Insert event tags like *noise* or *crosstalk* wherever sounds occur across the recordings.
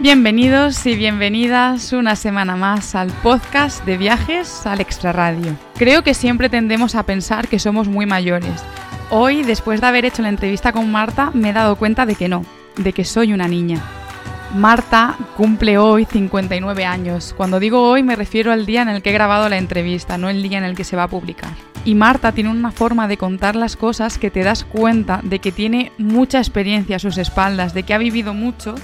Bienvenidos y bienvenidas una semana más al podcast de viajes al extraradio. Creo que siempre tendemos a pensar que somos muy mayores. Hoy, después de haber hecho la entrevista con Marta, me he dado cuenta de que no, de que soy una niña. Marta cumple hoy 59 años. Cuando digo hoy me refiero al día en el que he grabado la entrevista, no el día en el que se va a publicar. Y Marta tiene una forma de contar las cosas que te das cuenta de que tiene mucha experiencia a sus espaldas, de que ha vivido mucho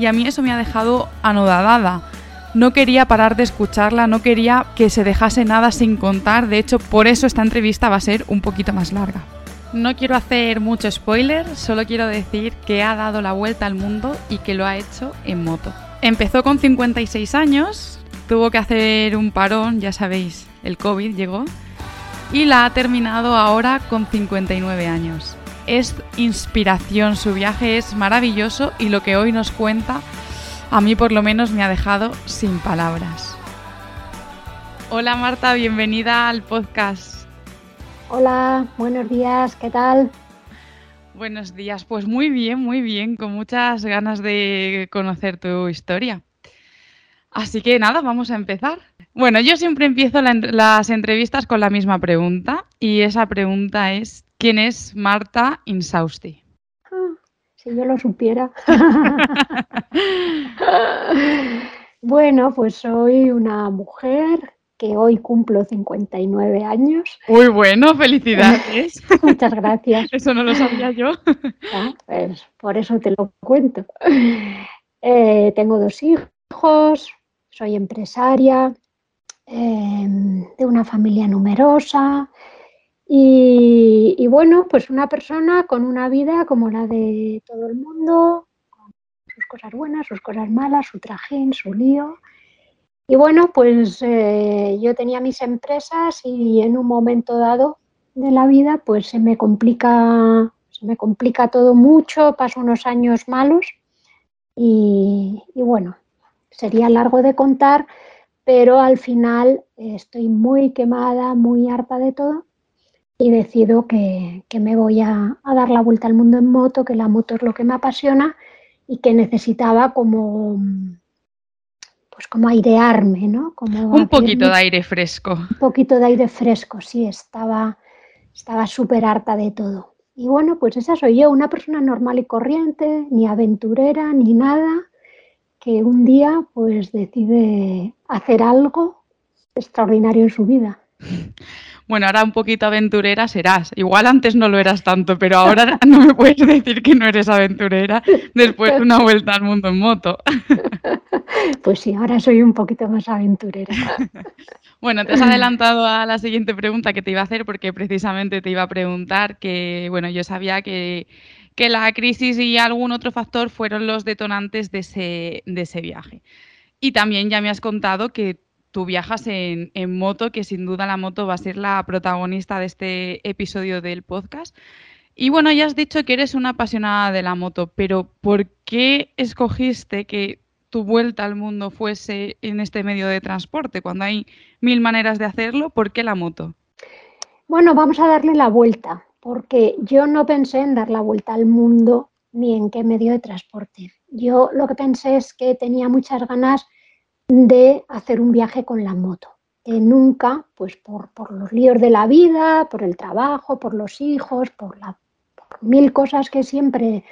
y a mí eso me ha dejado anodadada. No quería parar de escucharla, no quería que se dejase nada sin contar, de hecho por eso esta entrevista va a ser un poquito más larga. No quiero hacer mucho spoiler, solo quiero decir que ha dado la vuelta al mundo y que lo ha hecho en moto. Empezó con 56 años, tuvo que hacer un parón, ya sabéis, el COVID llegó, y la ha terminado ahora con 59 años es inspiración, su viaje es maravilloso y lo que hoy nos cuenta a mí por lo menos me ha dejado sin palabras. Hola Marta, bienvenida al podcast. Hola, buenos días, ¿qué tal? Buenos días, pues muy bien, muy bien, con muchas ganas de conocer tu historia. Así que nada, vamos a empezar. Bueno, yo siempre empiezo las entrevistas con la misma pregunta y esa pregunta es, ¿Quién es Marta Insausti? Ah, si yo lo supiera. *laughs* bueno, pues soy una mujer que hoy cumplo 59 años. Muy bueno, felicidades. *laughs* Muchas gracias. Eso no lo sabía yo. Ah, pues por eso te lo cuento. Eh, tengo dos hijos, soy empresaria eh, de una familia numerosa, y, bueno, pues una persona con una vida como la de todo el mundo, con sus cosas buenas, sus cosas malas, su trajín, su lío. Y bueno, pues eh, yo tenía mis empresas y en un momento dado de la vida pues se me complica, se me complica todo mucho, paso unos años malos y, y bueno, sería largo de contar, pero al final estoy muy quemada, muy harta de todo y decido que, me voy a, dar la vuelta al mundo en moto, que la moto es lo que me apasiona y que necesitaba como pues como airearme, ¿no? Como un poquito de aire fresco. Un poquito de aire fresco, sí, estaba estaba súper harta de todo. Y bueno, pues esa soy yo, una persona normal y corriente, ni aventurera, ni nada, que un día pues decide hacer algo extraordinario en su vida. *laughs* Bueno, ahora un poquito aventurera serás. Igual antes no lo eras tanto, pero ahora *laughs* no me puedes decir que no eres aventurera después de una vuelta al mundo en moto. *laughs* Pues sí, ahora soy un poquito más aventurera. *laughs* Bueno, te has adelantado a la siguiente pregunta que te iba a hacer porque precisamente te iba a preguntar que, bueno, yo sabía que, que la crisis y algún otro factor fueron los detonantes de ese, de ese viaje. Y también ya me has contado que tú viajas en, moto, que sin duda la moto va a ser la protagonista de este episodio del podcast. Y bueno, ya has dicho que eres una apasionada de la moto, pero ¿por qué escogiste que tu vuelta al mundo fuese en este medio de transporte? Cuando hay mil maneras de hacerlo, ¿por qué la moto? Bueno, vamos a darle la vuelta, porque yo no pensé en dar la vuelta al mundo ni en qué medio de transporte. Yo lo que pensé es que tenía muchas ganas de hacer un viaje con la moto. Nunca, pues por, los líos de la vida, por el trabajo, por los hijos, por, la, mil cosas que siempre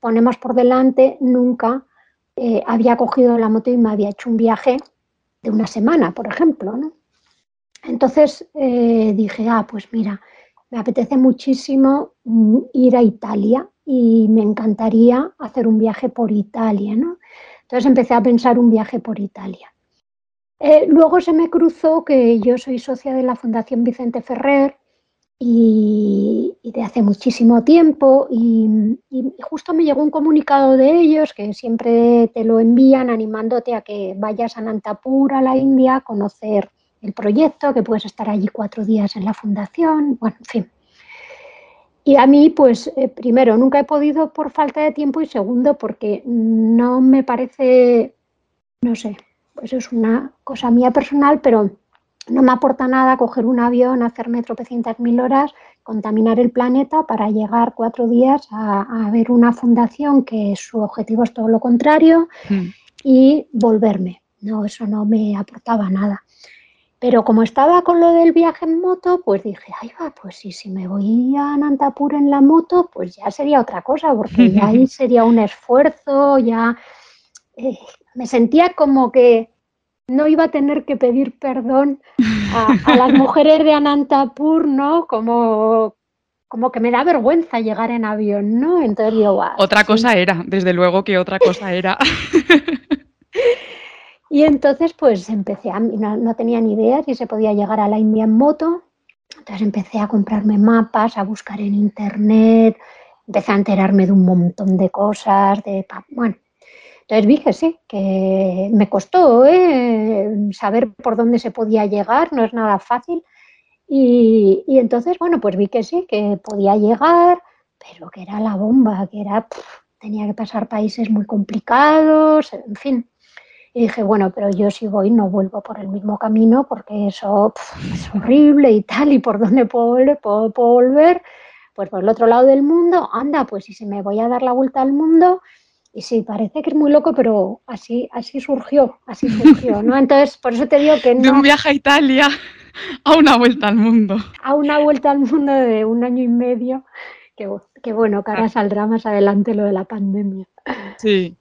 ponemos por delante, nunca eh, había cogido la moto y me había hecho un viaje de una semana, por ejemplo. Entonces eh, dije, ah, pues mira, me apetece muchísimo mm, ir a Italia y me encantaría hacer un viaje por Italia, ¿no? Entonces empecé a pensar un viaje por Italia. Eh, luego se me cruzó que yo soy socia de la Fundación Vicente Ferrer y, de hace muchísimo tiempo y, justo me llegó un comunicado de ellos que siempre te lo envían animándote a que vayas a Nantapur, a la India, a conocer el proyecto, que puedes estar allí cuatro días en la fundación, bueno, en fin. Y a mí, pues, eh, primero, nunca he podido por falta de tiempo y segundo, porque no me parece, no sé, pues es una cosa mía personal, pero no me aporta nada coger un avión, hacerme tropecientas mil horas, contaminar el planeta para llegar cuatro días a, ver una fundación que su objetivo es todo lo contrario hmm. y volverme. No, eso no me aportaba nada. Pero como estaba con lo del viaje en moto, pues dije, ay va, pues sí, si me voy a Nantapur en la moto, pues ya sería otra cosa, porque ya ahí *laughs* sería un esfuerzo, ya eh, me sentía como que no iba a tener que pedir perdón a, las *laughs* mujeres de Anantapur, ¿no? Como, como que me da vergüenza llegar en avión, ¿no? Entonces digo, Otra cosa era, desde luego que otra cosa era. *laughs* y entonces pues empecé, a, no, no, tenía ni idea si se podía llegar a la India en moto, entonces empecé a comprarme mapas, a buscar en internet, empecé a enterarme de un montón de cosas, de, bueno, entonces dije, sí, que me costó ¿eh? saber por dónde se podía llegar, no es nada fácil. Y, entonces, bueno, pues vi que sí, que podía llegar, pero que era la bomba, que era, tenía que pasar países muy complicados, en fin. Y dije, bueno, pero yo si voy no vuelvo por el mismo camino porque eso es horrible y tal, y por dónde puedo volver, puedo, puedo volver, pues por el otro lado del mundo, anda, pues si se me voy a dar la vuelta al mundo, y sí, parece que es muy loco, pero así, así surgió, así surgió, ¿no? *laughs* Entonces, por eso te digo que no... De un viaje a Italia a una vuelta al mundo. A una vuelta al mundo de un año y medio, que, bueno, que ahora saldrá más adelante lo de la pandemia. Sí.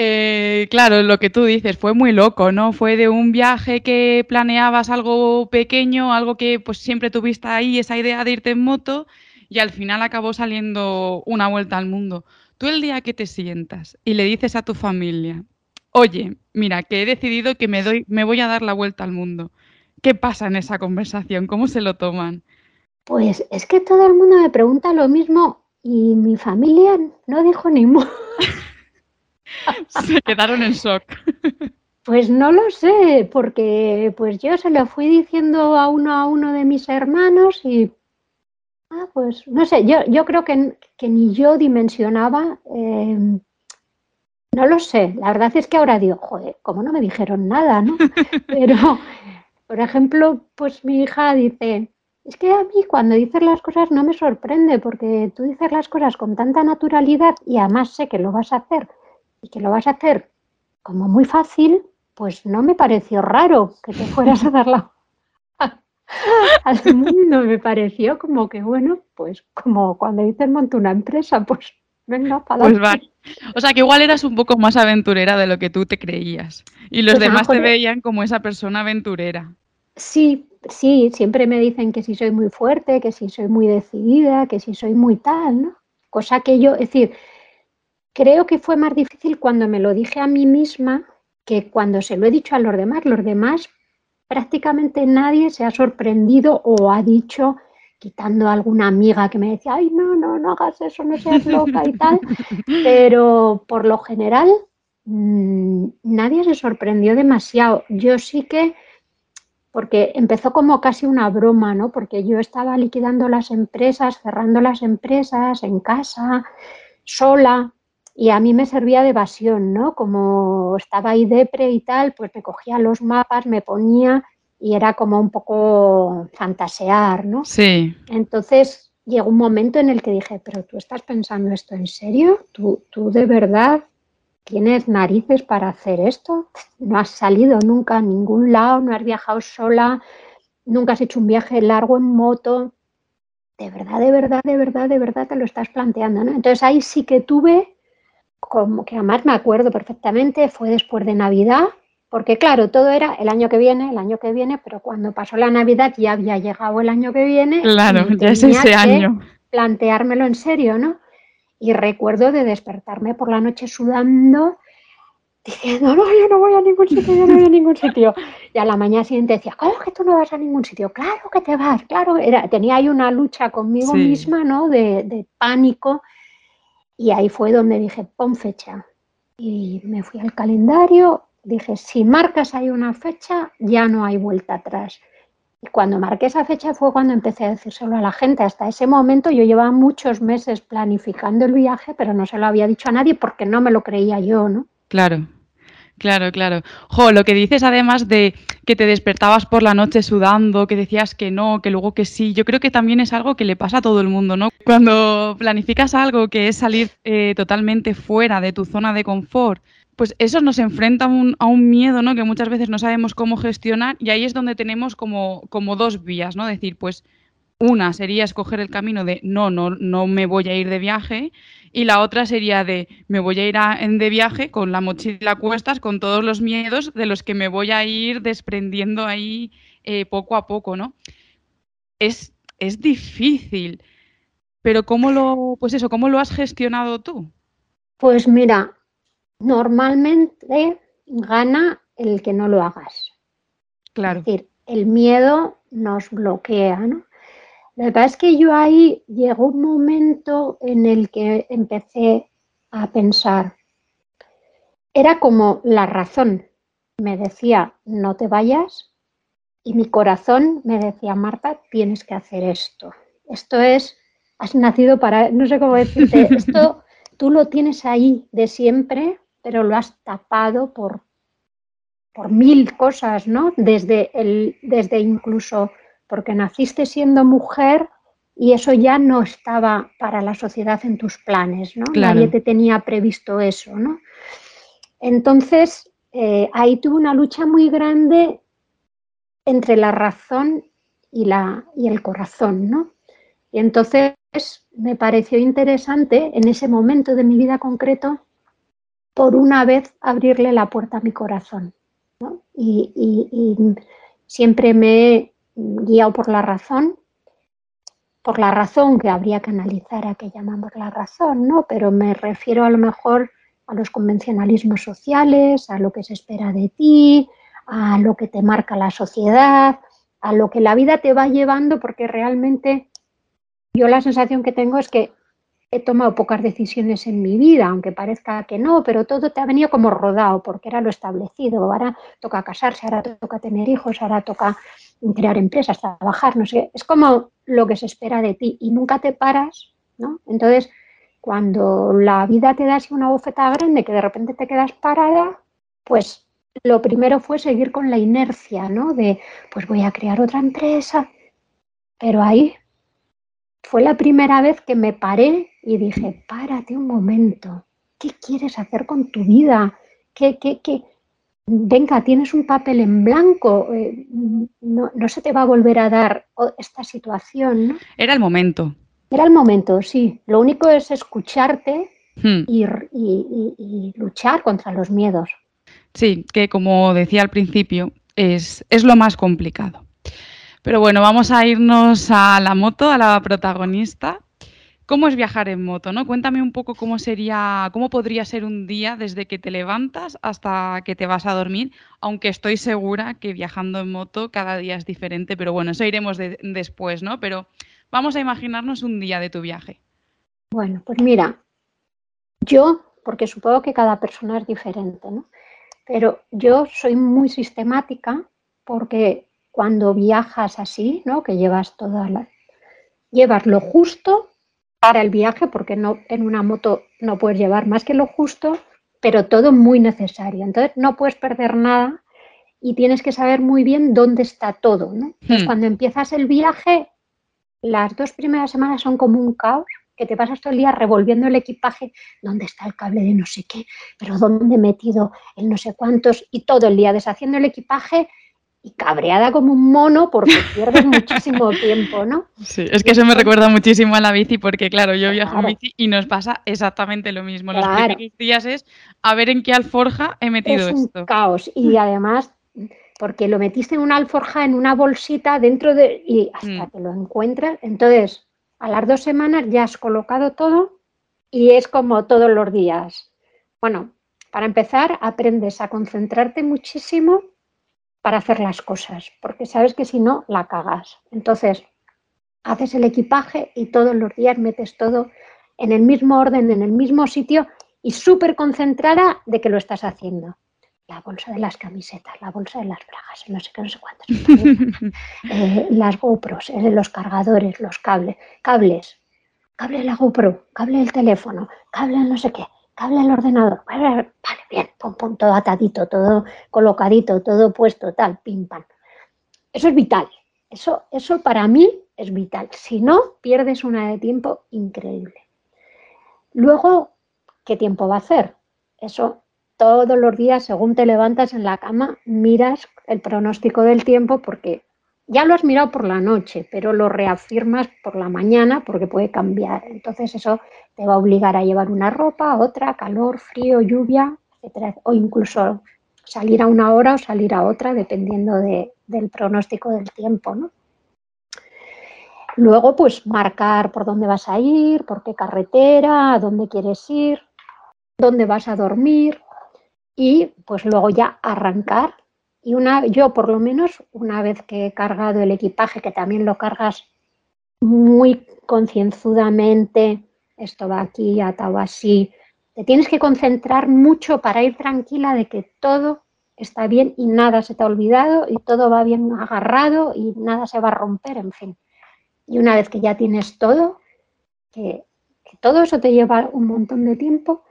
Eh, claro, lo que tú dices fue muy loco, ¿no? Fue de un viaje que planeabas algo pequeño, algo que pues siempre tuviste ahí, esa idea de irte en moto, y al final acabó saliendo una vuelta al mundo. Tú el día que te sientas y le dices a tu familia, oye, mira, que he decidido que me, doy, me voy a dar la vuelta al mundo. ¿Qué pasa en esa conversación? ¿Cómo se lo toman? Pues es que todo el mundo me pregunta lo mismo y mi familia no dijo ni mu. *laughs* se quedaron en shock. Pues no lo sé, porque pues yo se lo fui diciendo a uno a uno de mis hermanos y Ah, pues no sé, yo, yo creo que, ni yo dimensionaba, em, no lo sé, la verdad es que ahora digo, joder, como no me dijeron nada, ¿no? *laughs* Pero, por ejemplo, pues mi hija dice, es que a mí cuando dices las cosas no me sorprende porque tú dices las cosas con tanta naturalidad y además sé que lo vas a hacer y que lo vas a hacer como muy fácil, pues no me pareció raro que te fueras a dar la *laughs* al mundo me pareció como que, bueno, pues como cuando dicen monta una empresa, pues venga, para Pues va. O sea, que igual eras un poco más aventurera de lo que tú te creías. Y los pues demás te veían como esa persona aventurera. Sí, sí, siempre me dicen que si soy muy fuerte, que si soy muy decidida, que si soy muy tal, ¿no? Cosa que yo, es decir, creo que fue más difícil cuando me lo dije a mí misma que cuando se lo he dicho a los demás. Los demás prácticamente nadie se ha sorprendido o ha dicho, quitando a alguna amiga que me decía, ay, no, no, no hagas eso, no seas loca y tal, *laughs* pero por lo general mm, nadie se sorprendió demasiado. Yo sí que, porque empezó como casi una broma, ¿no? Porque yo estaba liquidando las empresas, cerrando las empresas en casa, sola, y a mí me servía de evasión, ¿no? Como estaba ahí depre y tal, pues me cogía los mapas, me ponía y era como un poco fantasear, ¿no? Sí. Entonces llegó un momento en el que dije, pero tú estás pensando esto en serio, ¿Tú, tú de verdad tienes narices para hacer esto, no has salido nunca a ningún lado, no has viajado sola, nunca has hecho un viaje largo en moto, de verdad, de verdad, de verdad, de verdad te lo estás planteando, ¿no? Entonces ahí sí que tuve como que además me acuerdo perfectamente, fue después de Navidad, porque claro, todo era el año que viene, el año que viene, pero cuando pasó la Navidad ya había llegado el año que viene. Claro, ya es ese año. Planteármelo en serio, ¿no? Y recuerdo de despertarme por la noche sudando, diciendo, no, yo no voy a ningún sitio, yo no voy a ningún sitio. Y a la mañana siguiente decía, ¿cómo que tú no vas a ningún sitio? Claro que te vas, claro. Era, tenía ahí una lucha conmigo misma, ¿no? De, de, pánico. Y ahí fue donde dije, pon fecha. Y me fui al calendario, dije, si marcas ahí una fecha, ya no hay vuelta atrás. Y cuando marqué esa fecha fue cuando empecé a decírselo a la gente. Hasta ese momento yo llevaba muchos meses planificando el viaje, pero no se lo había dicho a nadie porque no me lo creía yo, ¿no? Claro, claro, claro. Jo, lo que dices además de que te despertabas por la noche sudando, que decías que no, que luego que sí, yo creo que también es algo que le pasa a todo el mundo, ¿no? Cuando planificas algo que es salir eh, totalmente fuera de tu zona de confort, pues eso nos enfrenta a un, a un, miedo, ¿no? Que muchas veces no sabemos cómo gestionar y ahí es donde tenemos como, como dos vías, ¿no? Decir, pues una sería escoger el camino de no, no, no me voy a ir de viaje y la otra sería de me voy a ir de viaje con la mochila a cuestas, con todos los miedos de los que me voy a ir desprendiendo ahí eh, poco a poco, ¿no? Es, es difícil, pero ¿cómo lo, pues eso, cómo lo has gestionado tú? Pues mira, normalmente gana el que no lo hagas. Claro. Es decir, el miedo nos bloquea, ¿no? La verdad es que yo ahí llegó un momento en el que empecé a pensar, era como la razón me decía, no te vayas, y mi corazón me decía, Marta, tienes que hacer esto. Esto es, has nacido para, no sé cómo decirte, *laughs* esto tú lo tienes ahí de siempre, pero lo has tapado por, por mil cosas, ¿no? Desde, el, desde incluso porque naciste siendo mujer y eso ya no estaba para la sociedad en tus planes, ¿no? Nadie te tenía previsto eso, ¿no? Entonces, eh, ahí tuve una lucha muy grande entre la razón y, la, y el corazón, ¿no? Y entonces me pareció interesante en ese momento de mi vida concreto por una vez abrirle la puerta a mi corazón. Y, siempre me he guiado por la razón, por la razón que habría que analizar a qué llamamos la razón, ¿no? Pero me refiero a lo mejor a los convencionalismos sociales, a lo que se espera de ti, a lo que te marca la sociedad, a lo que la vida te va llevando, porque realmente yo la sensación que tengo es que he tomado pocas decisiones en mi vida, aunque parezca que no, pero todo te ha venido como rodado, porque era lo establecido. Ahora toca casarse, ahora toca tener hijos, ahora toca crear empresas, trabajar, no sé. Es como lo que se espera de ti y nunca te paras, ¿no? Entonces, cuando la vida te da así una bofetada grande que de repente te quedas parada, pues lo primero fue seguir con la inercia, ¿no? De, pues voy a crear otra empresa, pero ahí fue la primera vez que me paré y dije, párate un momento, ¿qué quieres hacer con tu vida? ¿Qué, qué, qué? Venga, tienes un papel en blanco, eh, no, se te va a volver a dar esta situación. ¿no? Era el momento. Era el momento, sí. Lo único es escucharte hmm. y, y, luchar contra los miedos. Sí, que como decía al principio, es, es lo más complicado. Pero bueno, vamos a irnos a la moto, a la protagonista. ¿Cómo es viajar en moto? ¿no? Cuéntame un poco cómo sería, cómo podría ser un día desde que te levantas hasta que te vas a dormir, aunque estoy segura que viajando en moto cada día es diferente, pero bueno, eso iremos después, ¿no? Pero vamos a imaginarnos un día de tu viaje. Bueno, pues mira, yo, porque supongo que cada persona es diferente, ¿no? Pero yo soy muy sistemática porque cuando viajas así, ¿no? Que llevas toda la... llevas lo justo para el viaje, porque no, en una moto no puedes llevar más que lo justo, pero todo muy necesario. Entonces no puedes perder nada y tienes que saber muy bien dónde está todo. ¿no? Entonces, hmm. cuando empiezas el viaje, las dos primeras semanas son como un caos, que te pasas todo el día revolviendo el equipaje, dónde está el cable de no sé qué, pero dónde he metido el no sé cuántos, y todo el día deshaciendo el equipaje y cabreada como un mono porque *laughs* pierdes muchísimo tiempo, ¿no? Sí, es que eso me recuerda muchísimo a la bici porque, claro, yo viajo en bici y nos pasa exactamente lo mismo. Los primeros días es a ver en qué alforja he metido es un caos y además porque lo metiste en una alforja, en una bolsita dentro de... y hasta mm. que lo encuentras, entonces a las dos semanas ya has colocado todo y es como todos los días. Bueno, para empezar, aprendes a concentrarte muchísimo para hacer las cosas, porque sabes que si no, la cagas. Entonces, haces el equipaje y todos los días metes todo en el mismo orden, en el mismo sitio y súper concentrada de que lo estás haciendo. La bolsa de las camisetas, la bolsa de las bragas, no sé qué, no sé cuántas. *laughs* Eh, las GoPros, eh, los cargadores, los cables, cables, cable de la GoPro, cable del teléfono, cable no sé qué, cable del ordenador. Vale, bien, pum, todo atadito, todo colocadito, todo puesto, tal, pim, pam. Eso es vital. Eso, eso para mí es vital. Si no, pierdes una de tiempo increíble. Luego, ¿qué tiempo va a hacer? Eso todos los días, según te levantas en la cama, miras el pronóstico del tiempo porque ya lo has mirado por la noche, pero lo reafirmas por la mañana porque puede cambiar. Entonces eso te va a obligar a llevar una ropa, otra, calor, frío, lluvia, etcétera, o incluso salir a una hora o salir a otra, dependiendo del pronóstico del tiempo, ¿no? Luego, pues marcar por dónde vas a ir, por qué carretera, a dónde quieres ir, dónde vas a dormir y pues luego ya arrancar. Y una, yo por lo menos, una vez que he cargado el equipaje, que también lo cargas muy concienzudamente, esto va aquí, atado así, te tienes que concentrar mucho para ir tranquila de que todo está bien y nada se te ha olvidado y todo va bien agarrado y nada se va a romper, en fin. Y una vez que ya tienes todo, que, todo eso te lleva un montón de tiempo,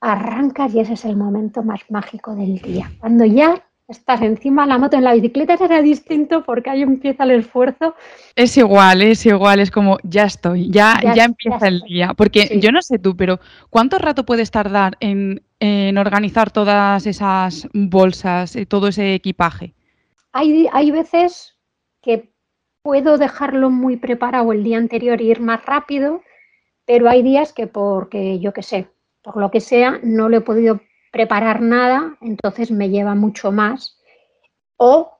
arrancas y ese es el momento más mágico del día. Cuando ya estás encima de la moto, en la bicicleta será distinto porque ahí empieza el esfuerzo. Es igual, es igual, es como ya estoy, ya, ya, empieza el día. Porque yo no sé tú, pero ¿cuánto rato puedes tardar en, en organizar todas esas bolsas, y todo ese equipaje? Hay, hay veces que puedo dejarlo muy preparado el día anterior e ir más rápido, pero hay días que porque, yo qué sé, por lo que sea, no le he podido preparar nada, entonces me lleva mucho más. O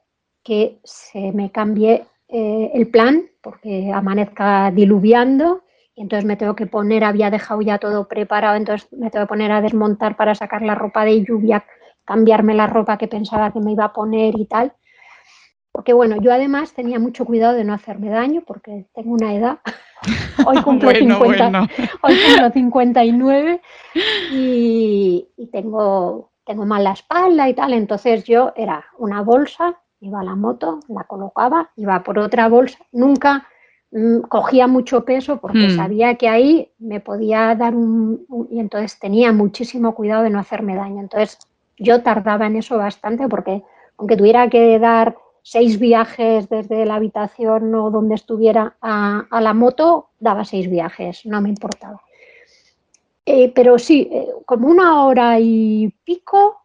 que se me cambie eh, el plan porque amanezca diluviando y entonces me tengo que poner, había dejado ya todo preparado, entonces me tengo que poner a desmontar para sacar la ropa de lluvia, cambiarme la ropa que pensaba que me iba a poner y tal. Porque bueno, yo además tenía mucho cuidado de no hacerme daño porque tengo una edad. *laughs* Hoy cumplo, 50, Hoy cumplo 59 y, y, tengo, tengo mal la espalda y tal. Entonces yo era una bolsa, iba a la moto, la colocaba, iba por otra bolsa. Nunca mm, cogía mucho peso porque hmm. sabía que ahí me podía dar un, Y entonces tenía muchísimo cuidado de no hacerme daño. Entonces yo tardaba en eso bastante porque aunque tuviera que dar seis viajes desde la habitación o donde estuviera a, la moto, daba seis viajes, no me importaba. Eh, pero sí, eh, como una hora y pico.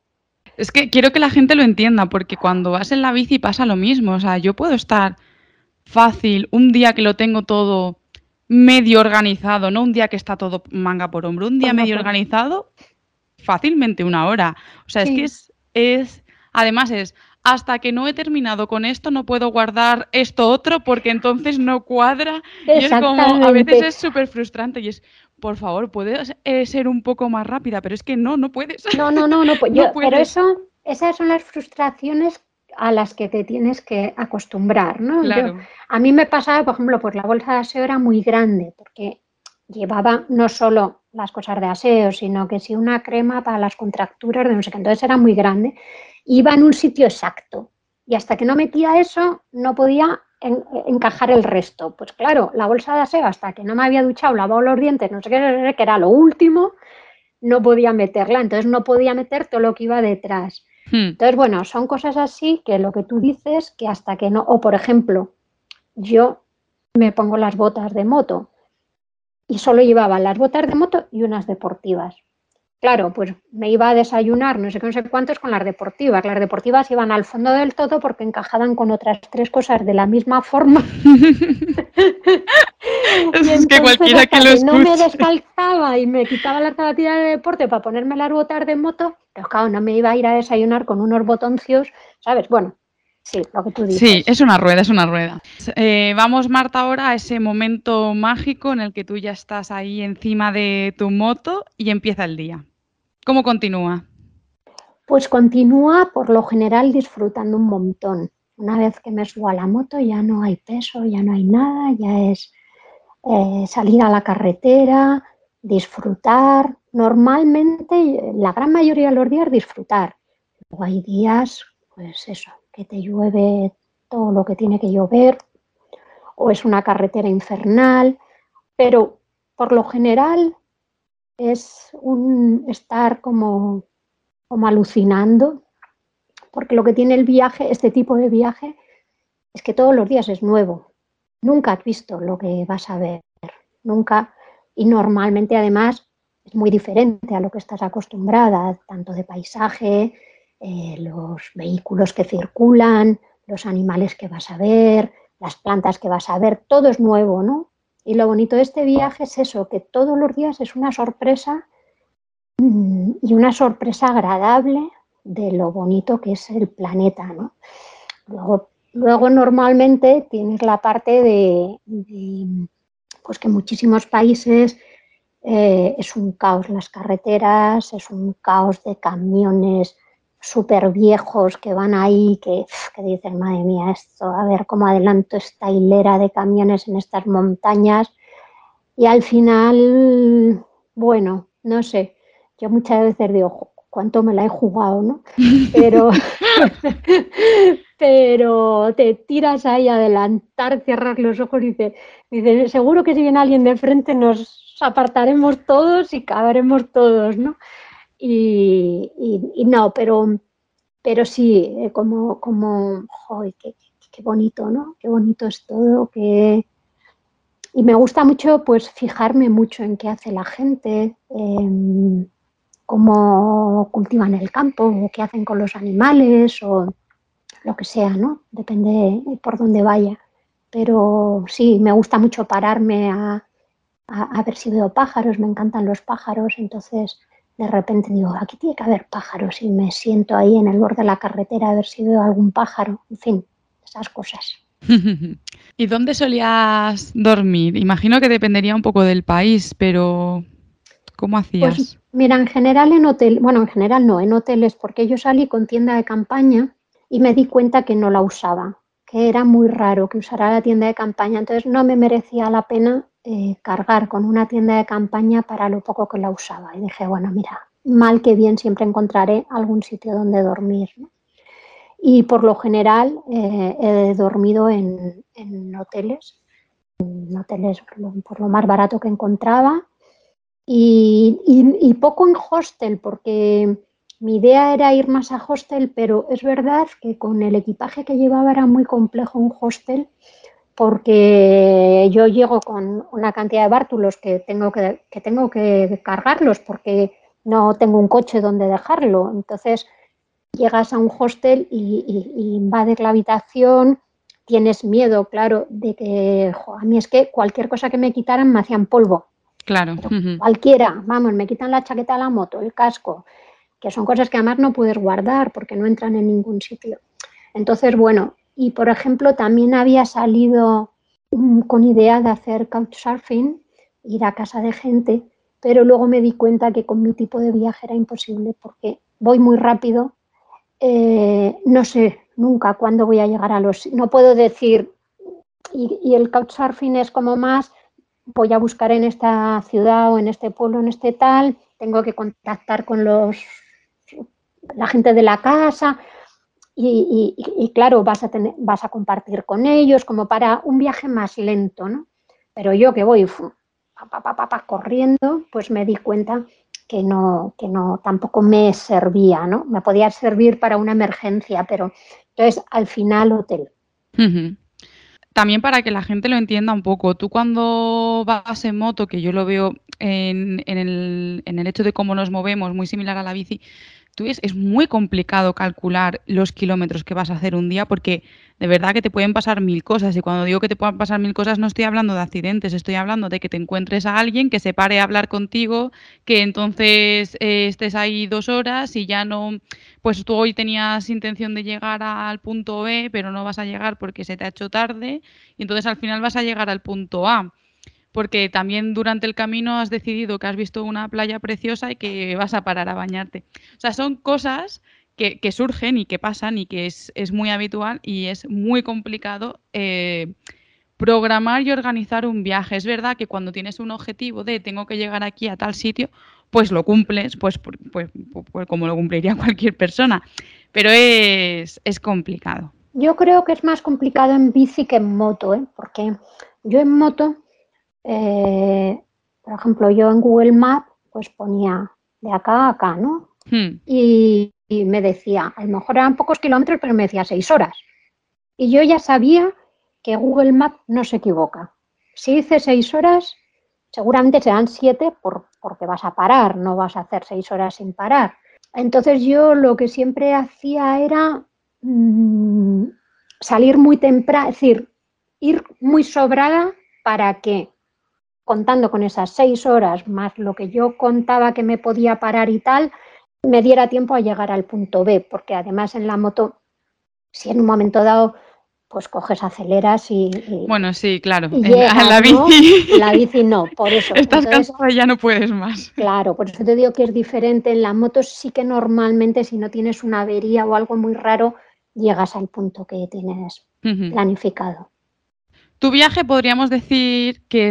Es que quiero que la gente lo entienda, porque cuando vas en la bici pasa lo mismo. O sea, yo puedo estar fácil un día que lo tengo todo medio organizado, no un día que está todo manga por hombro, un día medio organizado, fácilmente una hora. O sea, es que es, es, además es hasta que no he terminado con esto no puedo guardar esto otro porque entonces no cuadra. Y es como, a veces es súper frustrante y es, por favor, puedes eh, ser un poco más rápida, pero es que no, no puedes. No, no, no, no, *laughs* yo, pero eso, esas son las frustraciones a las que te tienes que acostumbrar, ¿no? a mí me pasaba, por ejemplo, pues la bolsa de aseo era muy grande porque llevaba no solo las cosas de aseo, sino que sí una crema para las contracturas de no sé qué, entonces era muy grande iba en un sitio exacto. Y hasta que no metía eso, no podía encajar el resto. Pues claro, la bolsa de aseo, hasta que no me había duchado, lavado los dientes, no sé qué, que era lo último, no podía meterla. Entonces no podía meter todo lo que iba detrás. Hmm. Entonces, bueno, son cosas así que lo que tú dices, que hasta que no, o por ejemplo, yo me pongo las botas de moto y solo llevaba las botas de moto y unas deportivas. Claro, pues me iba a desayunar no sé qué, no sé cuántos con las deportivas. Las deportivas iban al fondo del todo porque encajaban con otras tres cosas de la misma forma. *laughs* es que cualquiera que lo no me descalzaba y me quitaba la zapatillas de deporte para ponerme las botas de moto, pero claro, no me iba a ir a desayunar con unos botoncios, ¿sabes? Bueno, Sí, lo que tú dices. Sí, es una rueda, es una rueda. Eh, vamos, Marta, ahora a ese momento mágico en el que tú ya estás ahí encima de tu moto y empieza el día. ¿Cómo continúa? Pues continúa por lo general disfrutando un montón. Una vez que me subo a la moto ya no hay peso, ya no hay nada, ya es eh, salir a la carretera, disfrutar. Normalmente, la gran mayoría de los días disfrutar. Luego hay días, pues eso, que te llueve todo lo que tiene que llover, o es una carretera infernal, pero por lo general es un estar como, como alucinando, porque lo que tiene el viaje, este tipo de viaje, es que todos los días es nuevo. Nunca has visto lo que vas a ver, nunca, y normalmente además es muy diferente a lo que estás acostumbrada, tanto de paisaje, eh, los vehículos que circulan, los animales que vas a ver, las plantas que vas a ver, todo es nuevo, ¿no? Y lo bonito de este viaje es eso, que todos los días es una sorpresa mm, y una sorpresa agradable de lo bonito que es el planeta, ¿no? Luego, normalmente tienes la parte de, pues que en muchísimos países eh, es un caos las carreteras, es un caos de camiones, súper viejos que van ahí, que, que, dicen, madre mía, esto, a ver cómo adelanto esta hilera de camiones en estas montañas. Y al final, bueno, no sé, yo muchas veces digo, cuánto me la he jugado, ¿no? *laughs* Pero, pero te tiras ahí a adelantar, cierras los ojos y dices, dice, seguro que si viene alguien de frente nos apartaremos todos y cabremos todos, ¿no? Y, no, pero, pero sí, eh, como, como qué, bonito, ¿no? Qué bonito es todo, que... Y me gusta mucho, pues, fijarme mucho en qué hace la gente, cómo cultivan el campo, o qué hacen con los animales, o lo que sea, ¿no? Depende por dónde vaya. Pero sí, me gusta mucho pararme a ver si veo pájaros, me encantan los pájaros, entonces de repente digo, aquí tiene que haber pájaros y me siento ahí en el borde de la carretera a ver si veo algún pájaro, en fin, esas cosas. *laughs* ¿Y dónde solías dormir? Imagino que dependería un poco del país, pero ¿cómo hacías? Pues, mira, en general en hotel, bueno, en general no, en hoteles, porque yo salí con tienda de campaña y me di cuenta que no la usaba, que era muy raro que usara la tienda de campaña, entonces no me merecía la pena eh, cargar con una tienda de campaña para lo poco que la usaba. Y dije, bueno, mira, mal que bien siempre encontraré algún sitio donde dormir. Y por lo general eh, he dormido en, hoteles, en hoteles por lo, más barato que encontraba. Y, y, poco en hostel, porque mi idea era ir más a hostel, pero es verdad que con el equipaje que llevaba era muy complejo un hostel porque yo llego con una cantidad de bártulos que tengo que, tengo que cargarlos porque no tengo un coche donde dejarlo. Entonces llegas a un hostel y, invades la habitación, tienes miedo, claro, de que a mí es que cualquier cosa que me quitaran me hacían polvo. Claro. Cualquiera, vamos, me quitan la chaqueta de la moto, el casco, que son cosas que además no puedes guardar porque no entran en ningún sitio. Entonces, bueno, y, por ejemplo, también había salido con idea de hacer couchsurfing, ir a casa de gente, pero luego me di cuenta que con mi tipo de viaje era imposible porque voy muy rápido, eh, no sé nunca cuándo voy a llegar a los... No puedo decir, y, y, el couchsurfing es como más, voy a buscar en esta ciudad o en este pueblo, en este tal, tengo que contactar con los la gente de la casa, y, claro, vas a, tener, vas a compartir con ellos como para un viaje más lento, ¿no? Pero yo que voy corriendo, pues me di cuenta que no, que no, tampoco me servía, ¿no? Me podía servir para una emergencia, pero entonces al final hotel. También para que la gente lo entienda un poco, tú cuando vas en moto, que yo lo veo en, en, el, en el hecho de cómo nos movemos, muy similar a la bici, es, muy complicado calcular los kilómetros que vas a hacer un día porque de verdad que te pueden pasar mil cosas. Y cuando digo que te puedan pasar mil cosas no estoy hablando de accidentes, estoy hablando de que te encuentres a alguien que se pare a hablar contigo, que entonces eh, estés ahí dos horas y ya no, pues tú hoy tenías intención de llegar al punto B pero no vas a llegar porque se te ha hecho tarde. Y entonces al final vas a llegar al punto A porque también durante el camino has decidido que has visto una playa preciosa y que vas a parar a bañarte. O sea, son cosas que, surgen y que pasan y que es, muy habitual y es muy complicado eh, programar y organizar un viaje. Es verdad que cuando tienes un objetivo de tengo que llegar aquí a tal sitio, pues lo cumples, pues, pues, pues como lo cumpliría *laughs* cualquier persona. Pero es, es, complicado. Yo creo que es más complicado en bici que en moto, ¿eh? porque yo en moto, eh, por ejemplo, yo en Google Maps, pues ponía de acá a acá, ¿no? Hmm. Y, y me decía, a lo mejor eran pocos kilómetros, pero me decía seis horas. Y yo ya sabía que Google Maps no se equivoca. Si dice seis horas, seguramente serán siete porque vas a parar, no vas a hacer seis horas sin parar. Entonces yo lo que siempre hacía era mm, salir muy temprano, es decir, ir muy sobrada para que, contando con esas seis horas más lo que yo contaba que me podía parar y tal, me diera tiempo a llegar al punto B, porque además en la moto, si en un momento dado pues coges, aceleras y... bueno, sí, claro. la bici... La bici no, por eso. *laughs* Estás cansado y ya no puedes más. Claro, por eso te digo que es diferente. En la moto sí que normalmente si no tienes una avería o algo muy raro, llegas al punto que tienes planificado. Tu viaje podríamos decir que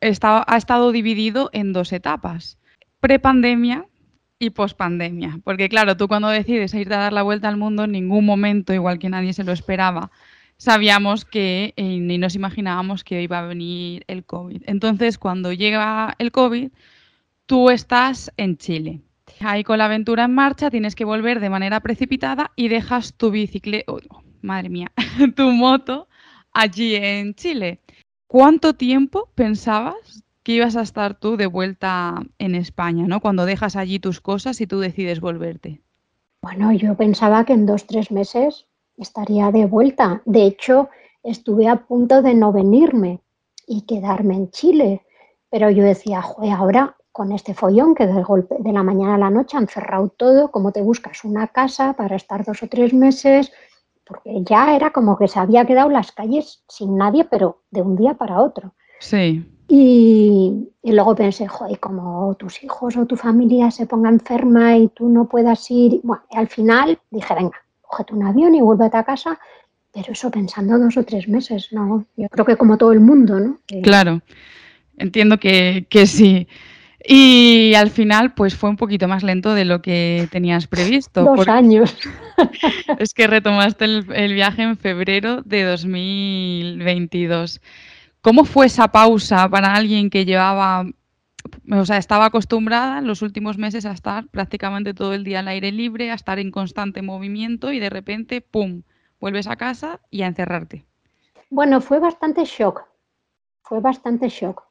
ha estado dividido en dos etapas. Prepandemia y pospandemia. Porque claro, tú cuando decides irte a dar la vuelta al mundo, en ningún momento, igual que nadie se lo esperaba, sabíamos que eh, ni nos imaginábamos que iba a venir el COVID. Entonces, cuando llega el COVID, tú estás en Chile. Ahí con la aventura en marcha tienes que volver de manera precipitada y dejas tu bicicleta, oh, madre mía, *laughs* tu moto allí en Chile. ¿Cuánto tiempo pensabas que ibas a estar tú de vuelta en España, ¿no? Cuando dejas allí tus cosas y tú decides volverte. Bueno, yo pensaba que en dos, tres meses estaría de vuelta. De hecho, estuve a punto de no venirme y quedarme en Chile. Pero yo decía, joder, ahora con este follón que del golpe de la mañana a la noche han cerrado todo, ¿cómo te buscas una casa para estar dos o tres meses? Porque ya era como que se había quedado las calles sin nadie, pero de un día para otro. Sí. Y, y luego pensé, joder, como tus hijos o tu familia se ponga enferma y tú no puedas ir. Bueno, al final dije, venga, cógete un avión y vuélvete a casa, pero eso pensando dos o tres meses, ¿no? Yo creo que como todo el mundo, ¿no? Claro, entiendo que, sí. Y al final, pues fue un poquito más lento de lo que tenías previsto. Dos años. *laughs* es que retomaste el, viaje en febrero de 2022. ¿Cómo fue esa pausa para alguien que llevaba o sea, estaba acostumbrada en los últimos meses a estar prácticamente todo el día al aire libre, a estar en constante movimiento y de repente, ¡pum!, vuelves a casa y a encerrarte. Bueno, fue bastante shock, fue bastante shock.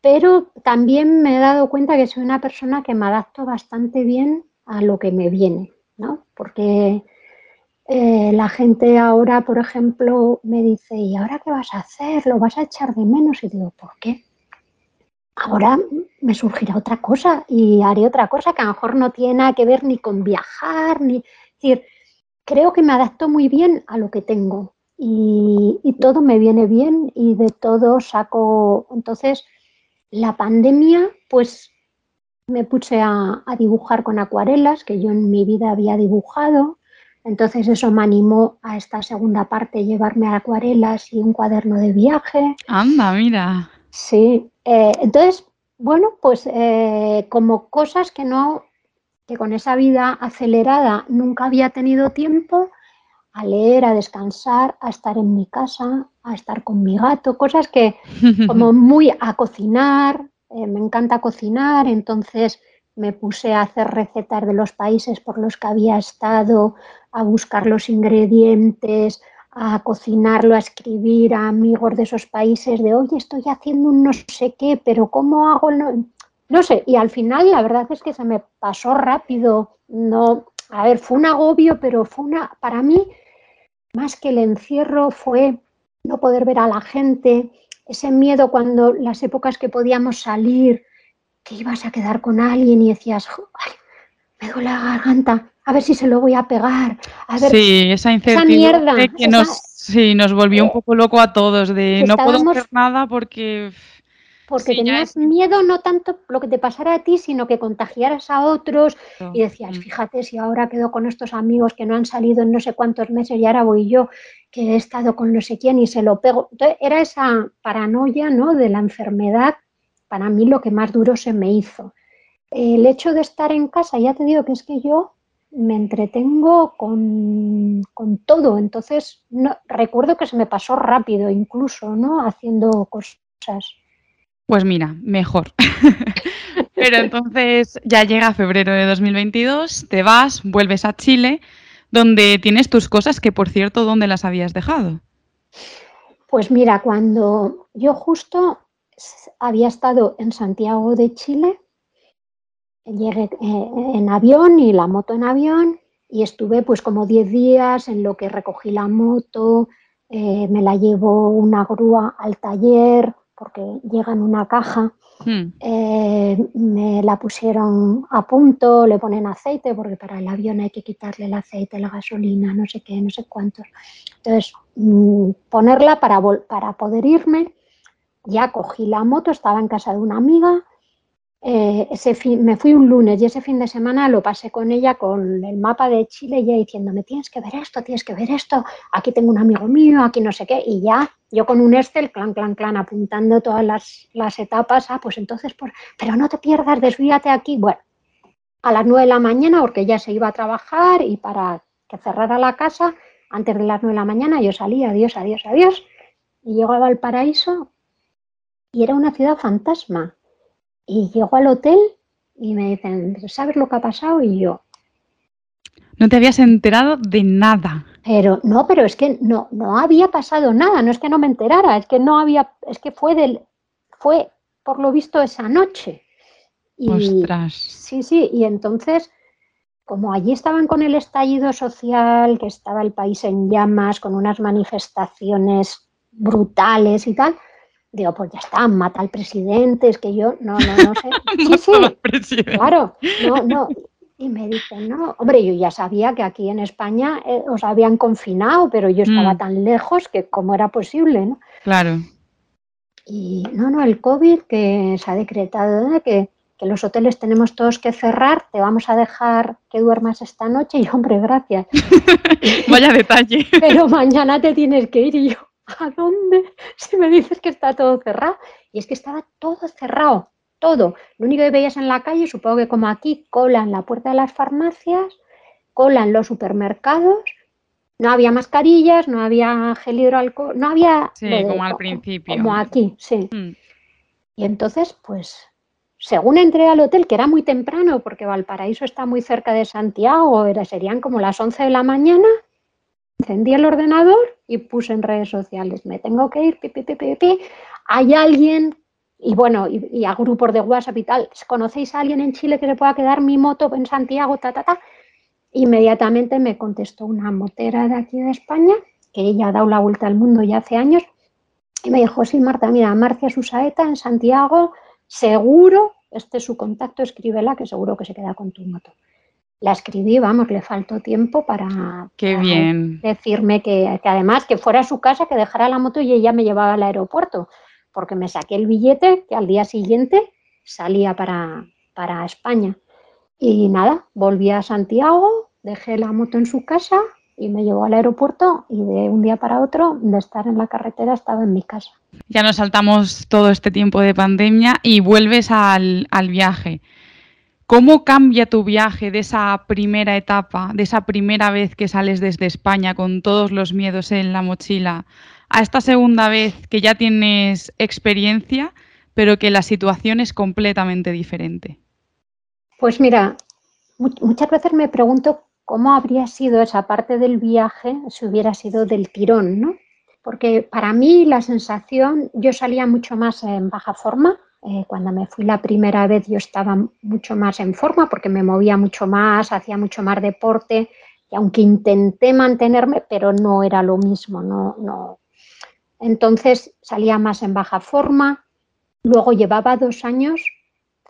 Pero también me he dado cuenta que soy una persona que me adapto bastante bien a lo que me viene, ¿no? Porque eh, la gente ahora, por ejemplo, me dice, ¿y ahora qué vas a hacer? ¿Lo vas a echar de menos? Y digo, ¿por qué? ahora me surgirá otra cosa y haré otra cosa que a lo mejor no tiene nada que ver ni con viajar, ni... Es decir, creo que me adapto muy bien a lo que tengo y, todo me viene bien y de todo saco. Entonces, la pandemia, pues me puse a, a, dibujar con acuarelas, que yo en mi vida había dibujado. Entonces eso me animó a esta segunda parte, llevarme a acuarelas y un cuaderno de viaje. Anda, mira. Sí, eh, entonces, bueno, pues eh, como cosas que no, que con esa vida acelerada nunca había tenido tiempo a leer, a descansar, a estar en mi casa, a estar con mi gato, cosas que como *laughs* muy a cocinar, eh, me encanta cocinar, entonces me puse a hacer recetas de los países por los que había estado, a buscar los ingredientes, a cocinarlo, a escribir a amigos de esos países de, oye, estoy haciendo un no sé qué, pero ¿cómo hago? No, no sé, y al final la verdad es que se me pasó rápido, no, a ver, fue un agobio, pero fue una, para mí, más que el encierro fue no poder ver a la gente, ese miedo cuando las épocas que podíamos salir, que ibas a quedar con alguien y decías, Ay, me duele la garganta, a ver si se lo voy a pegar. A ver, sí, esa incertidumbre que nos, sí, nos volvió un poco loco a todos, de no puedo hacer nada porque... porque tenías miedo no tanto lo que te pasara a ti, sino que contagiaras a otros y decías, mm. fíjate si ahora quedo con estos amigos que no han salido en no sé cuántos meses y ahora voy yo que he estado con no sé quién y se lo pego. Entonces, era esa paranoia ¿no? de la enfermedad, para mí lo que más duro se me hizo. El hecho de estar en casa, ya te digo que es que yo me entretengo con, todo, entonces no, recuerdo que se me pasó rápido incluso, ¿no? Haciendo cosas. Pues mira, mejor. *laughs* Pero entonces ya llega febrero de 2022, te vas, vuelves a Chile, donde tienes tus cosas, que por cierto, ¿dónde las habías dejado? Pues mira, cuando yo justo había estado en Santiago de Chile, llegué eh, en avión y la moto en avión y estuve pues como 10 días en lo que recogí la moto, eh, me la llevo una grúa al taller, porque llega en una caja, hmm. eh, me la pusieron a punto, le ponen aceite, porque para el avión hay que quitarle el aceite, la gasolina, no sé qué, no sé cuántos. Entonces, mm, ponerla para, para poder irme, ya cogí la moto, estaba en casa de una amiga, eh, ese fin, me fui un lunes y ese fin de semana lo pasé con ella con el mapa de Chile, ya diciéndome, tienes que ver esto, tienes que ver esto, aquí tengo un amigo mío, aquí no sé qué, y ya yo con un Excel, clan, clan, clan, apuntando todas las, etapas, ah, pues entonces, por, pero no te pierdas, desvíate aquí. Bueno, a las nueve de la mañana, porque ya se iba a trabajar y para que cerrara la casa, antes de las nueve de la mañana yo salía, adiós, adiós, adiós, y llegaba al paraíso y era una ciudad fantasma y llego al hotel y me dicen, ¿sabes lo que ha pasado? Y yo... No te habías enterado de nada. Pero no, pero es que no, no había pasado nada, no es que no me enterara, es que no había, es que fue del, fue por lo visto esa noche. Y, Ostras. Sí, sí, y entonces, como allí estaban con el estallido social, que estaba el país en llamas, con unas manifestaciones brutales y tal, Digo, pues ya está, mata al presidente, es que yo no, no, no sé. *laughs* Sí, sí, claro, no, no. Y me dicen, no, hombre, yo ya sabía que aquí en España eh, os habían confinado, pero yo estaba mm. tan lejos que cómo era posible, ¿no? Claro. Y no, no, el COVID que se ha decretado ¿eh? que, que, los hoteles tenemos todos que cerrar, te vamos a dejar que duermas esta noche y hombre, gracias. *laughs* Vaya detalle. *laughs* Pero mañana te tienes que ir y yo, ¿a dónde? *laughs* Si me dices que está todo cerrado. Y es que estaba todo cerrado, todo. Lo único que veías en la calle, supongo que como aquí, cola en la puerta de las farmacias, cola en los supermercados, no había mascarillas, no había gel hidroalcohol, no había... Sí, como al principio. Como aquí, sí. Mm. Y entonces, pues, según entré al hotel, que era muy temprano, porque Valparaíso está muy cerca de Santiago, era, serían como las 11 de la mañana, encendí el ordenador y puse en redes sociales, me tengo que ir, pi, pi, pi, hay alguien, y bueno, y, a grupos de WhatsApp y tal, ¿conocéis a alguien en Chile que le pueda quedar mi moto en Santiago, ta, ta, ta? Inmediatamente me contestó una motera de aquí de España, que ella ha dado la vuelta al mundo ya hace años, y me dijo, sí, Marta, mira, Marcia Susaeta en Santiago, seguro, este es su contacto, escríbela, que seguro que se queda con tu moto la escribí, vamos, le faltó tiempo para, Qué bien. decirme que, además que fuera a su casa, que dejara la moto y ella me llevaba al aeropuerto, porque me saqué el billete que al día siguiente salía para, para España. Y nada, volví a Santiago, dejé la moto en su casa y me llevó al aeropuerto y de un día para otro, de estar en la carretera, estaba en mi casa. Ya nos saltamos todo este tiempo de pandemia y vuelves al, al viaje. ¿Cómo cambia tu viaje de esa primera etapa, de esa primera vez que sales desde España con todos los miedos en la mochila, a esta segunda vez que ya tienes experiencia, pero que la situación es completamente diferente? Pues mira, muchas veces me pregunto cómo habría sido esa parte del viaje si hubiera sido del tirón, ¿no? Porque para mí la sensación, yo salía mucho más en baja forma, eh, cuando me fui la primera vez yo estaba mucho más en forma porque me movía mucho más, hacía mucho más deporte y aunque intenté mantenerme, pero no era lo mismo, no, no. Entonces salía más en baja forma. Luego llevaba dos años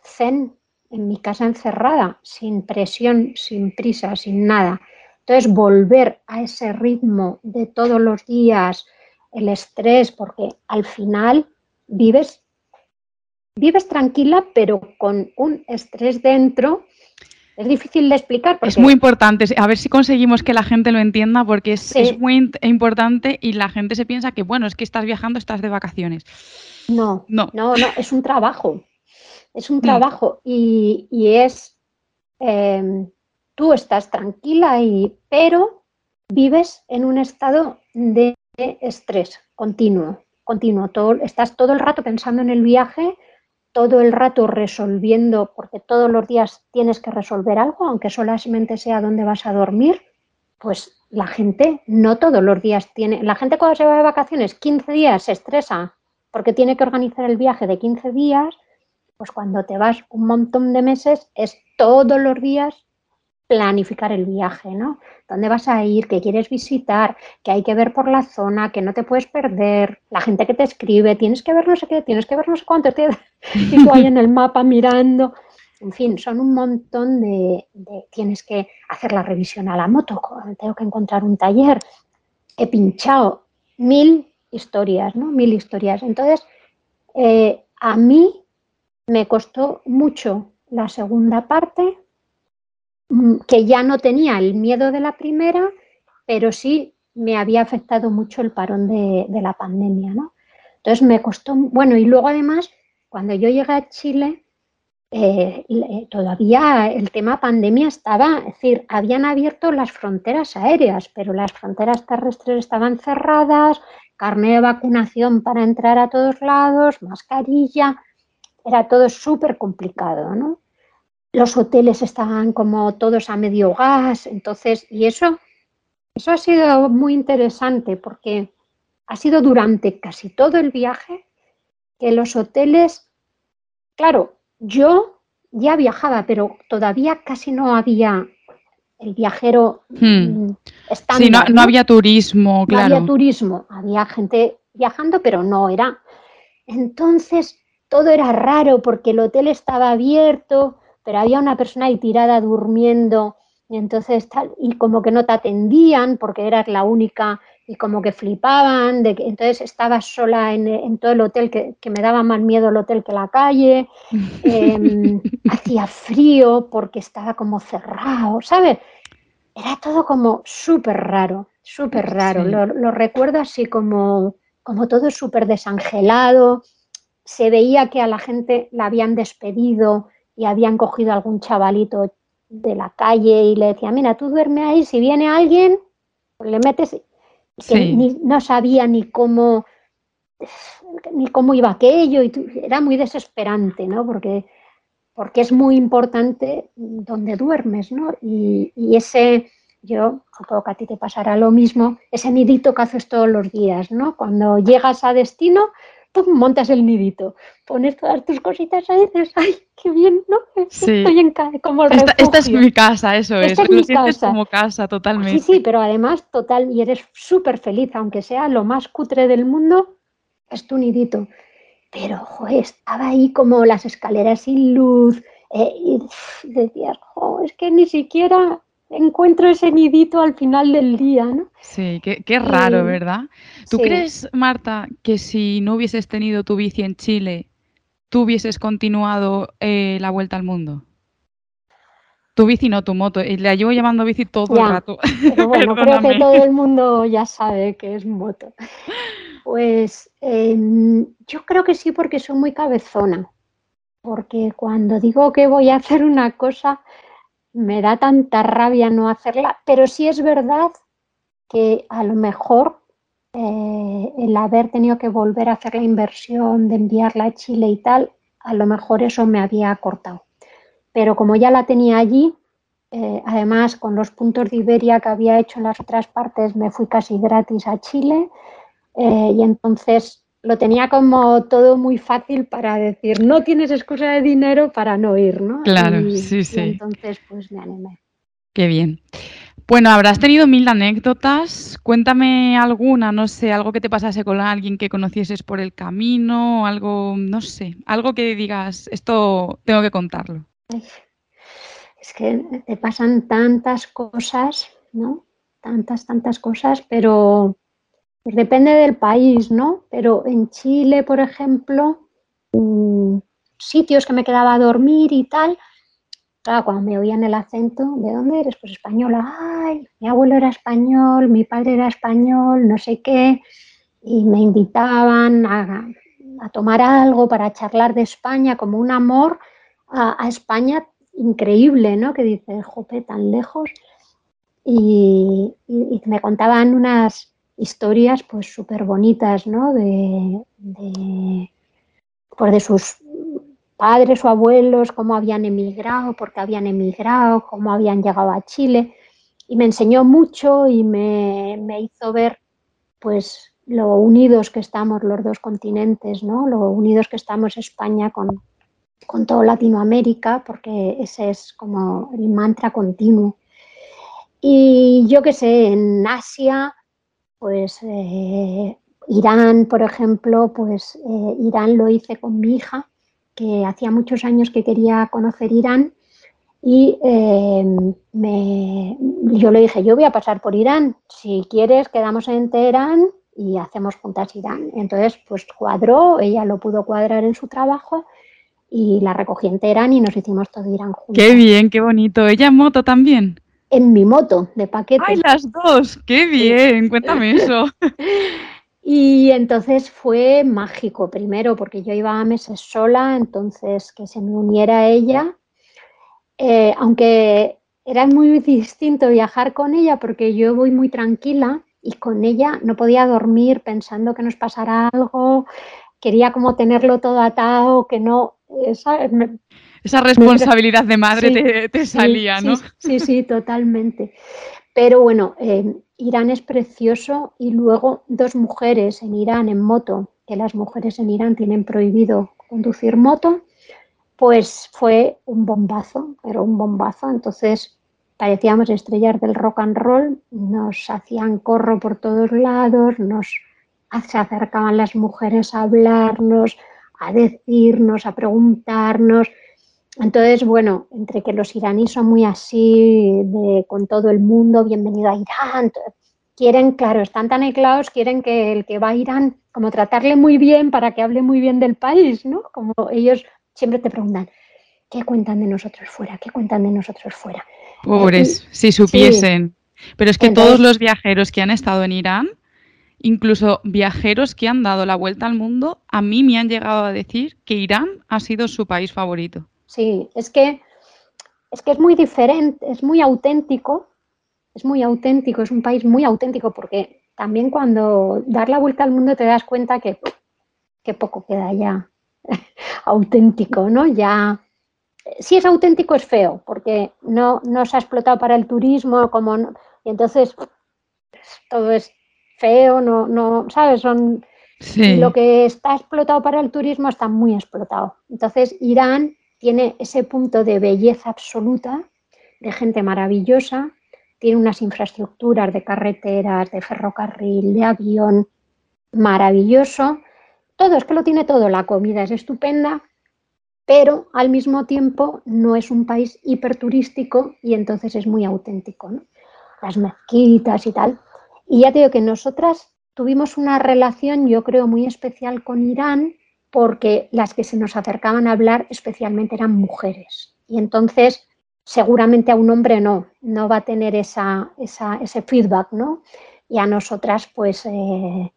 zen en mi casa encerrada, sin presión, sin prisa, sin nada. Entonces volver a ese ritmo de todos los días, el estrés, porque al final vives vives tranquila, pero con un estrés dentro. Es difícil de explicar. Es muy importante. A ver si conseguimos que la gente lo entienda, porque es, muy importante y la gente se piensa que, bueno, es que estás viajando, estás de vacaciones. No, no, no, no es un trabajo. Es un mm. trabajo y, es. Em, tú estás tranquila, y, pero vives en un estado de estrés continuo, continuo. Todo, estás todo el rato pensando en el viaje, todo el rato resolviendo, porque todos los días tienes que resolver algo, aunque solamente sea dónde vas a dormir, pues la gente no todos los días tiene. La gente cuando se va de vacaciones 15 días se estresa porque tiene que organizar el viaje de 15 días, pues cuando te vas un montón de meses es todos los días planificar el viaje, ¿no? ¿Dónde vas a ir? ¿Qué quieres visitar? ¿Qué hay que ver por la zona? ¿Qué no te puedes perder? La gente que te escribe, tienes que ver no sé qué, tienes que ver no sé cuánto, *laughs* *laughs* y tú ahí en el mapa mirando. En fin, son un montón de, Tienes que hacer la revisión a la moto, tengo que encontrar un taller. He pinchado mil historias, ¿no? Mil historias. Entonces, eh, a mí me costó mucho la segunda parte que ya no tenía el miedo de la primera, pero sí me había afectado mucho el parón de, la pandemia, ¿no? Entonces me costó, bueno, y luego además, cuando yo llegué a Chile, eh, todavía el tema pandemia estaba, es decir, habían abierto las fronteras aéreas, pero las fronteras terrestres estaban cerradas, carne de vacunación para entrar a todos lados, mascarilla, era todo súper complicado, ¿no? Los hoteles estaban como todos a medio gas, entonces, y eso, eso ha sido muy interesante porque ha sido durante casi todo el viaje que los hoteles, claro, yo ya viajaba, pero todavía casi no había el viajero hmm. Sí, no, había turismo, claro. No había turismo, había gente viajando, pero no era. Entonces, todo era raro porque el hotel estaba abierto, pero había una persona ahí tirada durmiendo y entonces tal, y como que no te atendían porque eras la única y como que flipaban, de que, entonces estabas sola en, todo el hotel, que, me daba más miedo el hotel que la calle, *laughs* em, hacía frío porque estaba como cerrado, ¿sabes? Era todo como súper raro, súper raro, lo, lo, recuerdo así como, como todo súper desangelado, se veía que a la gente la habían despedido, y habían cogido algún chavalito de la calle y le decía, mira, tú duerme ahí, si viene alguien, pues le metes, que no sabía ni cómo, ni cómo iba aquello, y era muy desesperante, ¿no? Porque, porque es muy importante donde duermes, ¿no? Y, y ese, yo, supongo que a ti te pasará lo mismo, ese nidito que haces todos los días, ¿no? Cuando llegas a destino, montas el nidito, pones todas tus cositas ahí y dices, ay, qué bien, ¿no? Estoy en casa, como el esta, esta, es mi casa, eso es, es lo sientes como casa totalmente. Sí, sí, pero además total, y eres súper feliz, aunque sea lo más cutre del mundo, es tu nidito. Pero, joder, estaba ahí como las escaleras sin luz, eh, y decías, jo, es que ni siquiera encuentro ese nidito al final del día, ¿no? Sí, qué, raro, ¿verdad? ¿Tú crees, Marta, que si no hubieses tenido tu bici en Chile, tú hubieses continuado eh, la vuelta al mundo? Tu bici, no tu moto. Y la llevo llamando bici todo el rato. Pero *laughs* bueno, creo que todo el mundo ya sabe que es moto. Pues em, yo creo que sí, porque soy muy cabezona. Porque cuando digo que voy a hacer una cosa, me da tanta rabia no hacerla, pero sí es verdad que a lo mejor eh, el haber tenido que volver a hacer la inversión de enviarla a Chile y tal, a lo mejor eso me había cortado. Pero como ya la tenía allí, eh, además con los puntos de Iberia que había hecho en las otras partes, me fui casi gratis a Chile eh, y entonces lo tenía como todo muy fácil para decir, no tienes excusa de dinero para no ir, ¿no? Claro, sí, sí. entonces, pues me animé. Qué bien. Bueno, habrás tenido mil anécdotas. Cuéntame alguna, no sé, algo que te pasase con alguien que conocieses por el camino, algo, no sé, algo que digas, esto tengo que contarlo. Es que te pasan tantas cosas, ¿no? Tantas, tantas cosas, pero pues depende del país, ¿no? Pero en Chile, por ejemplo, mm, sitios que me quedaba a dormir y tal. Cuando me oían el acento, ¿de dónde eres? Pues española. Ay, mi abuelo era español, mi padre era español, no sé qué. Y me invitaban a, tomar algo para charlar de España, como un amor a, España increíble, ¿no? Que dice, jope, tan lejos. Y, me contaban unas historias pues súper bonitas, ¿no? De, de, pues de sus padres o abuelos, cómo habían emigrado, por qué habían emigrado, cómo habían llegado a Chile. Y me enseñó mucho y me, hizo ver pues lo unidos que estamos los dos continentes, ¿no? lo unidos que estamos España con, con todo Latinoamérica, porque ese es como el mantra continuo. Y yo qué sé, en Asia, pues eh, Irán, por ejemplo, pues eh, Irán lo hice con mi hija que hacía muchos años que quería conocer Irán y eh, yo le dije, yo voy a pasar por Irán, si quieres quedamos en Teherán y hacemos juntas Irán. Entonces, pues cuadró, ella lo pudo cuadrar en su trabajo y la recogí en Teherán y nos hicimos todo Irán juntos. Qué bien, qué bonito. ¿Ella en moto también? En mi moto, de paquete. ¡Ay, las dos! ¡Qué bien! Cuéntame *laughs* eso. Y entonces fue mágico, primero porque yo iba a meses sola, entonces que se me uniera a ella, eh, aunque era muy distinto viajar con ella porque yo voy muy tranquila y con ella no podía dormir pensando que nos pasara algo, quería como tenerlo todo atado, que no... Esa, esa responsabilidad de madre te, salía, ¿no? Sí, sí, totalmente. Pero bueno, eh, Irán es precioso y luego dos mujeres en Irán en moto, que las mujeres en Irán tienen prohibido conducir moto, pues fue un bombazo, pero un bombazo. Entonces parecíamos estrellas del rock and roll, nos hacían corro por todos lados, nos se acercaban las mujeres a hablarnos, a decirnos, a preguntarnos. Entonces, bueno, entre que los iraníes son muy así, de, con todo el mundo, bienvenido a Irán, quieren, claro, están tan aislados, quieren que el que va a Irán, como tratarle muy bien para que hable muy bien del país, ¿no? Como ellos siempre te preguntan, ¿qué cuentan de nosotros fuera? ¿Qué cuentan de nosotros fuera? Pobres, si supiesen. Pero es que todos los viajeros que han estado en Irán, incluso viajeros que han dado la vuelta al mundo, a mí me han llegado a decir que Irán ha sido su país favorito. Sí, es que es que es muy diferente, es muy auténtico, es muy auténtico, es un país muy auténtico porque también cuando dar la vuelta al mundo te das cuenta que, que poco queda ya *laughs* auténtico, ¿no? Ya si es auténtico es feo porque no, no se ha explotado para el turismo como y entonces todo es feo, no, no, ¿sabes? Son lo que está explotado para el turismo está muy explotado. Entonces Irán tiene ese punto de belleza absoluta, de gente maravillosa, tiene unas infraestructuras de carreteras, de ferrocarril, de avión, maravilloso. Todo, es que lo tiene todo, la comida es estupenda, pero al mismo tiempo no es un país hiperturístico y entonces es muy auténtico, Las mezquitas y tal. Y ya te digo que nosotras tuvimos una relación, yo creo, muy especial con Irán, porque las que se nos acercaban a hablar especialmente eran mujeres. Y entonces seguramente a un hombre no, no va a tener esa, ese feedback, ¿no? Y a nosotras, pues, eh,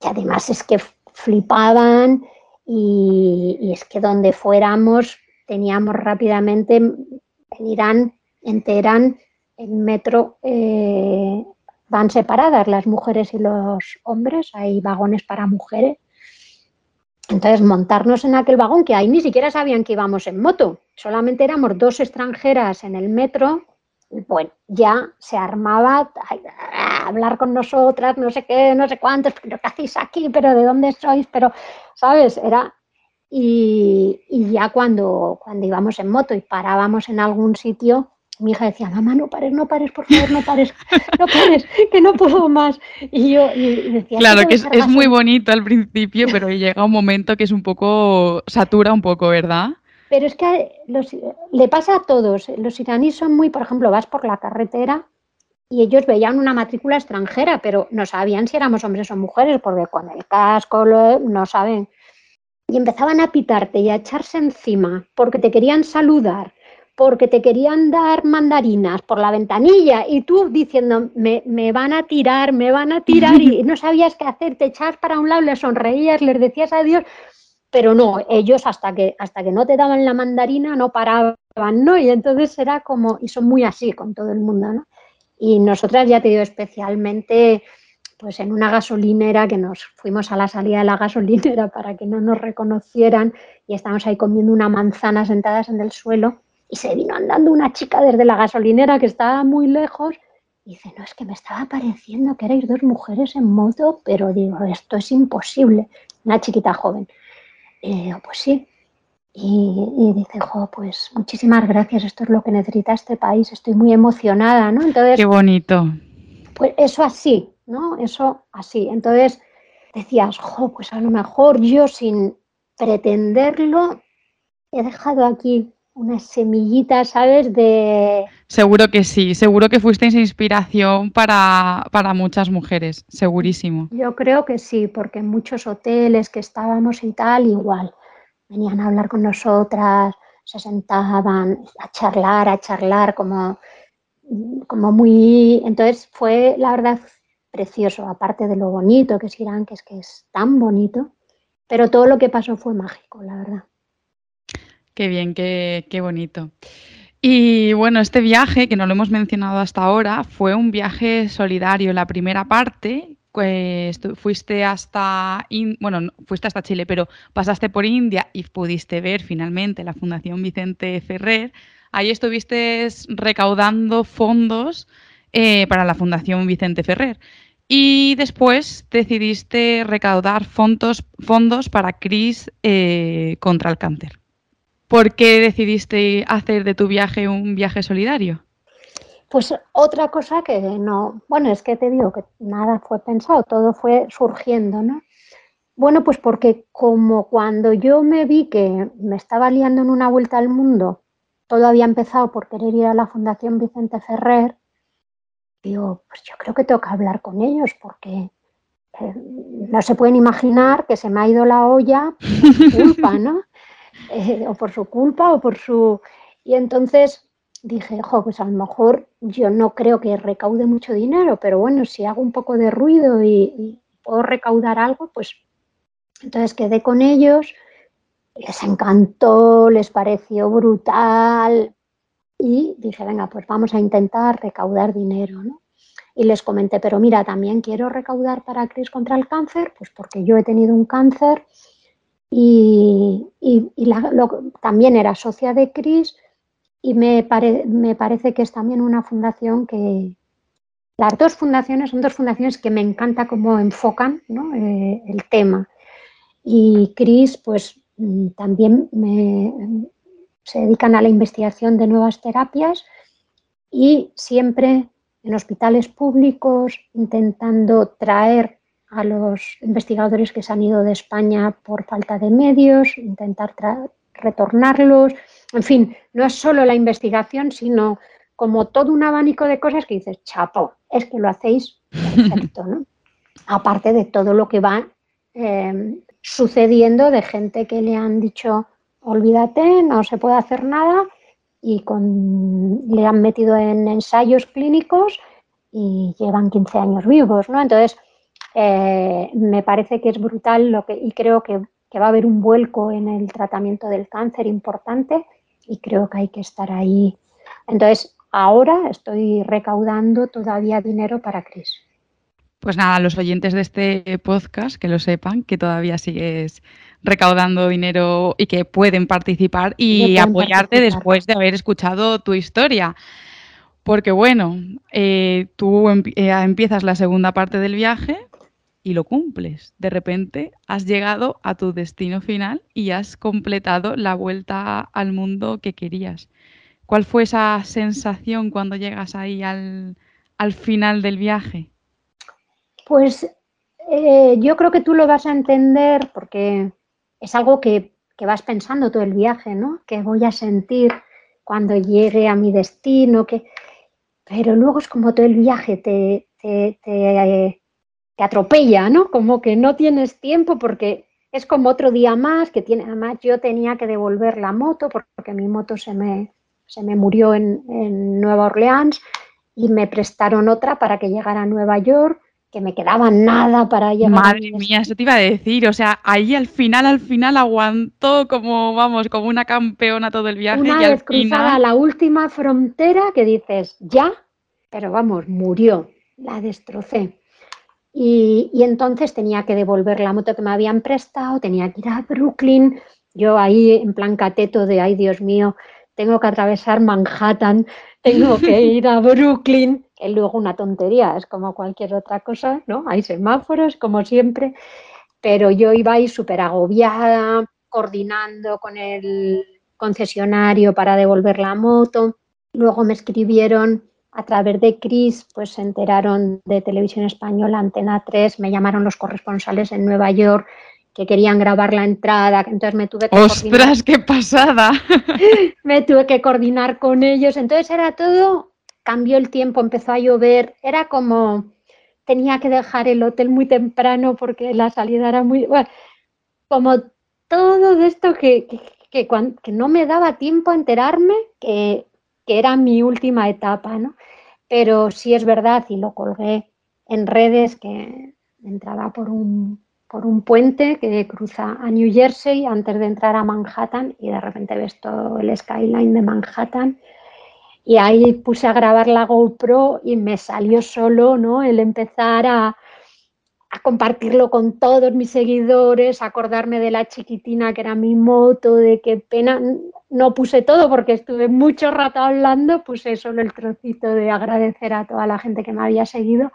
además es que flipaban y, es que donde fuéramos teníamos rápidamente, en Irán, en Teherán, en metro eh, van separadas las mujeres y los hombres, hay vagones para mujeres entonces, montarnos en aquel vagón, que ahí ni siquiera sabían que íbamos en moto, solamente éramos dos extranjeras en el metro, bueno, ya se armaba a hablar con nosotras, no sé qué, no sé cuántos, pero ¿qué hacéis aquí? ¿Pero de dónde sois? Pero, ¿sabes? Era... Y, y ya cuando, cuando íbamos en moto y parábamos en algún sitio, mi hija decía, mamá, no pares, no pares, por favor, no pares, no pares, que no puedo más. Y yo decía, claro, que es, muy bonito al principio, pero llega un momento que es un poco, satura un poco, ¿verdad? Pero es que le pasa a todos. Los iraníes son muy, por ejemplo, vas por la carretera y ellos veían una matrícula extranjera, pero no sabían si éramos hombres o mujeres, porque con el casco no saben. y empezaban a pitarte y a echarse encima porque te querían saludar, porque te querían dar mandarinas por la ventanilla y tú diciendo, me, van a tirar, me van a tirar y *laughs* no sabías qué hacer, te echas para un lado, les sonreías, les decías adiós, pero no, ellos hasta que, hasta que no te daban la mandarina no paraban, ¿no? Y entonces era como, y son muy así con todo el mundo, ¿no? Y nosotras, ya te digo, especialmente pues en una gasolinera que nos fuimos a la salida de la gasolinera para que no nos reconocieran y estábamos ahí comiendo una manzana sentadas en el suelo y se vino andando una chica desde la gasolinera que estaba muy lejos y dice, no, es que me estaba pareciendo que erais dos mujeres en moto, pero digo, esto es imposible. Una chiquita joven. Y digo, pues sí. Y, dice, jo, pues muchísimas gracias, esto es lo que necesita este país, estoy muy emocionada, ¿no? Entonces, Qué bonito. Pues eso así, ¿no? Eso así. Entonces decías, jo, pues a lo mejor yo sin pretenderlo he dejado aquí una semillita, ¿sabes? De... Seguro que sí, seguro que fuisteis inspiración para, para, muchas mujeres, segurísimo. Yo creo que sí, porque en muchos hoteles que estábamos y tal, igual, venían a hablar con nosotras, se sentaban a charlar, a charlar, como, como muy... Entonces fue, la verdad, precioso, aparte de lo bonito que es Irán, que es que es tan bonito, pero todo lo que pasó fue mágico, la verdad. Qué bien, qué, qué bonito. Y bueno, este viaje, que no lo hemos mencionado hasta ahora, fue un viaje solidario. La primera parte, fuiste hasta, bueno, fuiste hasta Chile, pero pasaste por India y pudiste ver finalmente la Fundación Vicente Ferrer. Ahí estuviste recaudando fondos eh, para la Fundación Vicente Ferrer. Y después decidiste recaudar fondos, fondos para CRIS eh, contra el cáncer. ¿Por qué decidiste hacer de tu viaje un viaje solidario? Pues otra cosa que no, bueno, es que te digo que nada fue pensado, todo fue surgiendo, ¿no? Bueno, pues porque como cuando yo me vi que me estaba liando en una vuelta al mundo, todo había empezado por querer ir a la Fundación Vicente Ferrer, digo, pues yo creo que tengo que hablar con ellos porque eh, no se pueden imaginar que se me ha ido la olla *laughs* por culpa, ¿no? Eh, o por su culpa o por su... Y entonces dije, jo, pues a lo mejor yo no creo que recaude mucho dinero, pero bueno, si hago un poco de ruido y puedo recaudar algo, pues entonces quedé con ellos, les encantó, les pareció brutal, y dije, venga, pues vamos a intentar recaudar dinero, ¿no? Y les comenté, pero mira, también quiero recaudar para CRIS contra el cáncer, pues porque yo he tenido un cáncer y, también era socia de CRIS y me, me parece que es también una fundación que, las dos fundaciones son dos fundaciones que me encanta cómo enfocan eh, el tema. Y CRIS, pues mm, también se dedican a la investigación de nuevas terapias y siempre en hospitales públicos intentando traer a los investigadores que se han ido de España por falta de medios, intentar retornarlos. En fin, no es solo la investigación, sino como todo un abanico de cosas que dices, chapo, es que lo hacéis perfecto, ¿no? *laughs* Aparte de todo lo que va eh, sucediendo de gente que le han dicho, olvídate, no se puede hacer nada y con, le han metido en ensayos clínicos y llevan 15 años vivos, ¿no? Entonces, eh, me parece que es brutal lo que, y creo que, que, va a haber un vuelco en el tratamiento del cáncer importante y creo que hay que estar ahí. Entonces, ahora estoy recaudando todavía dinero para CRIS. Pues nada, los oyentes de este podcast que lo sepan, que todavía sigues recaudando dinero y que pueden participar y apoyarte después de haber escuchado tu historia. Porque bueno, eh, tú eh, empiezas la segunda parte del viaje y lo cumples. De repente has llegado a tu destino final y has completado la vuelta al mundo que querías. ¿Cuál fue esa sensación cuando llegas ahí al, al final del viaje? Pues eh, yo creo que tú lo vas a entender porque es algo que, vas pensando todo el viaje, ¿no? Que voy a sentir cuando llegue a mi destino, que... pero luego es como todo el viaje te, te, atropella, ¿no? Como que no tienes tiempo porque es como otro día más que tiene, además yo tenía que devolver la moto porque mi moto se me, se me murió en, en Nueva Orleans y me prestaron otra para que llegara a Nueva York que me quedaba nada para llegar. Madre mía, eso te iba a decir. O sea, ahí al final, al final aguantó como, vamos, como una campeona todo el viaje. Una vez cruzada la última frontera que dices, ya, pero vamos, murió, la destrocé. Y, y, entonces tenía que devolver la moto que me habían prestado, tenía que ir a Brooklyn. Yo ahí en plan cateto de, ay Dios mío, tengo que atravesar Manhattan, tengo que *laughs* ir a Brooklyn es luego una tontería, es como cualquier otra cosa, ¿no? Hay semáforos, como siempre, pero yo iba ahí súper agobiada, coordinando con el concesionario para devolver la moto. Luego me escribieron a través de Cris, pues se enteraron de Televisión Española, Antena 3, me llamaron los corresponsales en Nueva York que querían grabar la entrada, entonces me tuve que ¡Ostras, qué pasada! *laughs* me tuve que coordinar con ellos, entonces era todo cambió el tiempo, empezó a llover, era como tenía que dejar el hotel muy temprano porque la salida era muy... Bueno, como todo de esto que, que, que, no me daba tiempo a enterarme que, que, era mi última etapa, ¿no? Pero sí es verdad, y lo colgué en redes, que entraba por un, por un puente que cruza a New Jersey antes de entrar a Manhattan y de repente ves todo el skyline de Manhattan y ahí puse a grabar la GoPro y me salió solo, ¿no? El empezar a, a compartirlo con todos mis seguidores, acordarme de la chiquitina que era mi moto, de qué pena. No puse todo porque estuve mucho rato hablando, puse solo el trocito de agradecer a toda la gente que me había seguido.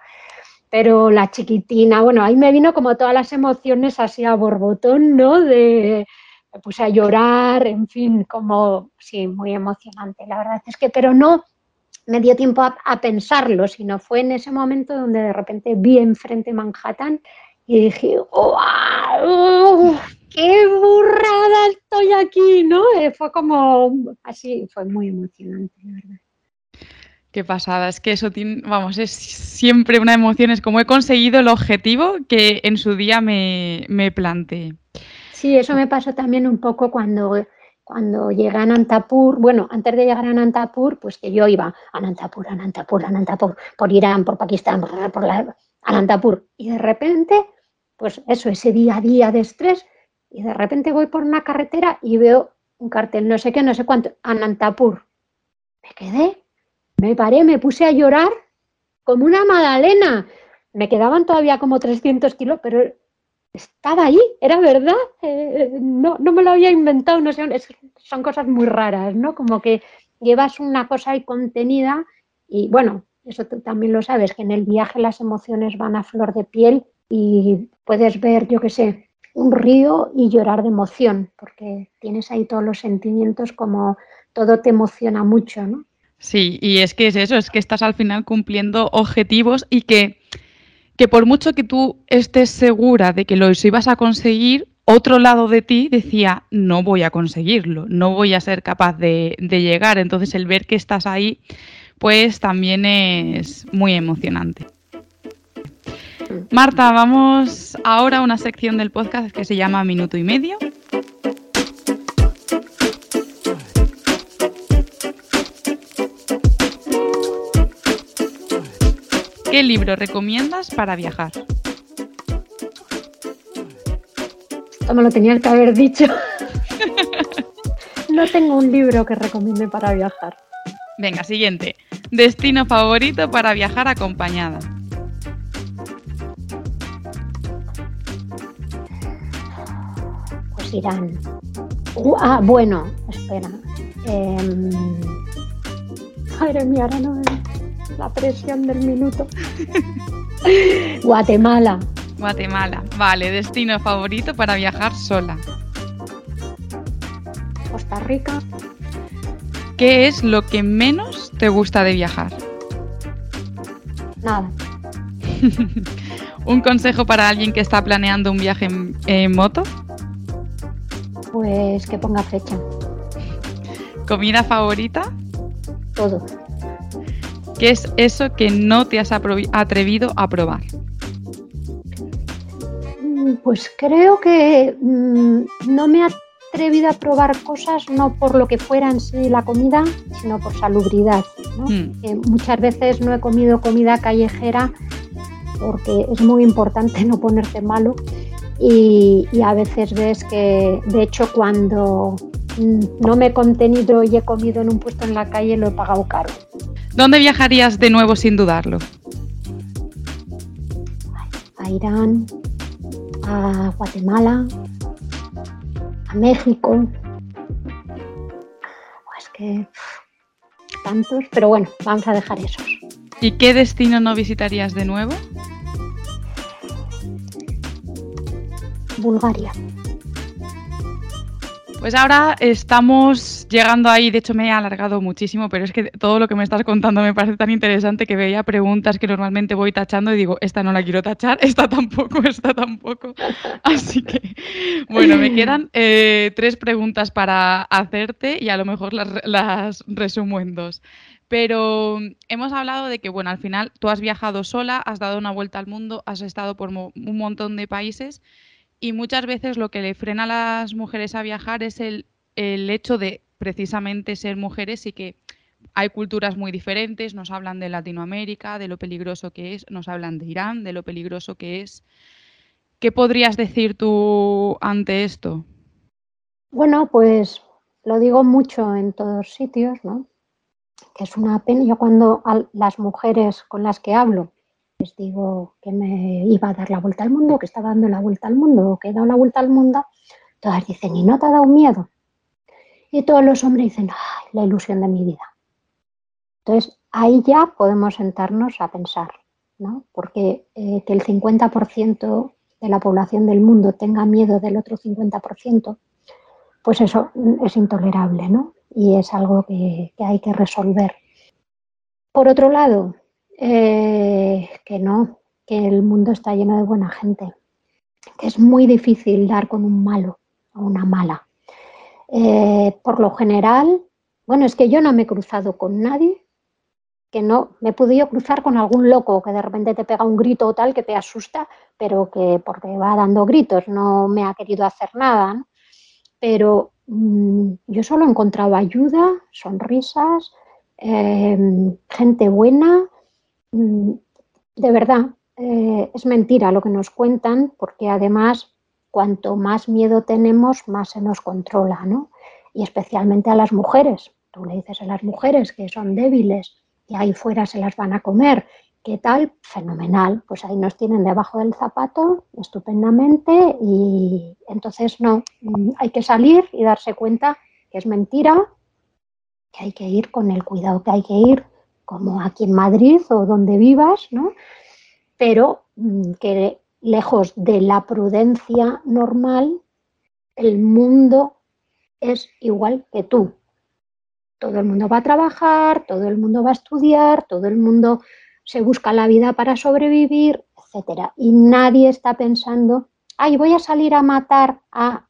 Pero la chiquitina, bueno, ahí me vino como todas las emociones así a borbotón, ¿no? De, me puse a llorar, en fin, como, sí, muy emocionante. La verdad es que, pero no me dio tiempo a, pensarlo, sino fue en ese momento donde de repente vi enfrente Manhattan y dije, ¡wow! ¡Qué burrada estoy aquí! ¿no? Eh, fue como así, fue muy emocionante, la verdad. Qué pasada, es que eso tiene, vamos, es siempre una emoción, es como he conseguido el objetivo que en su día me, me planteé. Sí, eso me pasó también un poco cuando, cuando llegué a Nantapur. Bueno, antes de llegar a Nantapur, pues que yo iba a Nantapur, a Nantapur, a Nantapur, por Irán, por Pakistán, por, la, a Nantapur. Y de repente, pues eso, ese día a día de estrés, y de repente voy por una carretera y veo un cartel, no sé qué, no sé cuánto, Anantapur. Me quedé, me paré, me puse a llorar como una magdalena. Me quedaban todavía como 300 kilos, pero estaba ahí, era verdad, eh, no, no, me lo había inventado, no sé, son cosas muy raras, ¿no? Como que llevas una cosa ahí contenida y bueno, eso tú también lo sabes, que en el viaje las emociones van a flor de piel y puedes ver, yo qué sé, un río y llorar de emoción, porque tienes ahí todos los sentimientos como todo te emociona mucho, ¿no? Sí, y es que es eso, es que estás al final cumpliendo objetivos y que que por mucho que tú estés segura de que lo ibas a conseguir, otro lado de ti decía, no voy a conseguirlo, no voy a ser capaz de, de llegar. Entonces el ver que estás ahí, pues también es muy emocionante. Marta, vamos ahora a una sección del podcast que se llama Minuto y Medio. ¿Qué libro recomiendas para viajar? Esto me lo tenía que haber dicho. *laughs* no tengo un libro que recomiende para viajar. Venga, siguiente. Destino favorito para viajar acompañada. Pues Irán. Uh, ah, bueno, espera. Eh, madre mía, ahora no la presión del minuto. *laughs* Guatemala. Guatemala. Vale, destino favorito para viajar sola. Costa Rica. ¿Qué es lo que menos te gusta de viajar? Nada. *laughs* ¿Un consejo para alguien que está planeando un viaje en, moto? Pues que ponga fecha. ¿Comida favorita? Todo. ¿Qué es eso que no te has atrevido a probar? Pues creo que mm, no me he atrevido a probar cosas no por lo que fuera en sí la comida, sino por salubridad. Hmm. muchas veces no he comido comida callejera porque es muy importante *laughs* no ponerte malo y, a veces ves que, de hecho, cuando mm, no me he contenido y he comido en un puesto en la calle, lo he pagado caro. ¿Dónde viajarías de nuevo sin dudarlo? A Irán, a Guatemala, a México. Es que tantos, pero bueno, vamos a dejar esos. ¿Y qué destino no visitarías de nuevo? Bulgaria. Pues ahora estamos llegando ahí, de hecho me he alargado muchísimo, pero es que todo lo que me estás contando me parece tan interesante que veía preguntas que normalmente voy tachando y digo, esta no la quiero tachar, esta tampoco, *laughs* esta tampoco. Así que, bueno, me quedan eh, tres preguntas para hacerte y a lo mejor las, las resumo en dos. Pero hemos hablado de que, bueno, al final tú has viajado sola, has dado una vuelta al mundo, has estado por un montón de países y muchas veces lo que le frena a las mujeres a viajar es el, hecho de precisamente ser mujeres y que hay culturas muy diferentes, nos hablan de Latinoamérica, de lo peligroso que es, nos hablan de Irán, de lo peligroso que es. ¿Qué podrías decir tú ante esto? Bueno, pues lo digo mucho en todos sitios, ¿no? Que es una pena. Yo cuando las mujeres con las que hablo les digo que me iba a dar la vuelta al mundo, que estaba dando la vuelta al mundo, que he dado la vuelta al mundo, todas dicen, ¿y no te ha dado miedo? Y todos los hombres dicen, ¡ay, la ilusión de mi vida! Entonces, ahí ya podemos sentarnos a pensar, ¿no? Porque eh, que el 50% de la población del mundo tenga miedo del otro 50%, pues eso es intolerable, ¿no? Y es algo que hay que resolver. Por otro lado, eh, que no, que el mundo está lleno de buena gente, que es muy difícil dar con un malo o una mala. Eh, por lo general, bueno, es que yo no me he cruzado con nadie que no, me he podido cruzar con algún loco que de repente te pega un grito o tal que te asusta, pero que porque va dando gritos no me ha querido hacer nada. Pero mm, yo solo he encontrado ayuda, sonrisas, eh, gente buena, de verdad, eh, es mentira lo que nos cuentan, porque además cuanto más miedo tenemos, más se nos controla, ¿no? Y especialmente a las mujeres. Tú le dices a las mujeres que son débiles y ahí fuera se las van a comer. ¿Qué tal? Fenomenal. Pues ahí nos tienen debajo del zapato estupendamente y entonces no, mm, hay que salir y darse cuenta que es mentira, que hay que ir con el cuidado que hay que ir como aquí en Madrid o donde vivas, ¿no? Pero mm, que lejos de la prudencia normal, el mundo es igual que tú. Todo el mundo va a trabajar, todo el mundo va a estudiar, todo el mundo se busca la vida para sobrevivir, etcétera. Y nadie está pensando, ay, voy a salir a matar a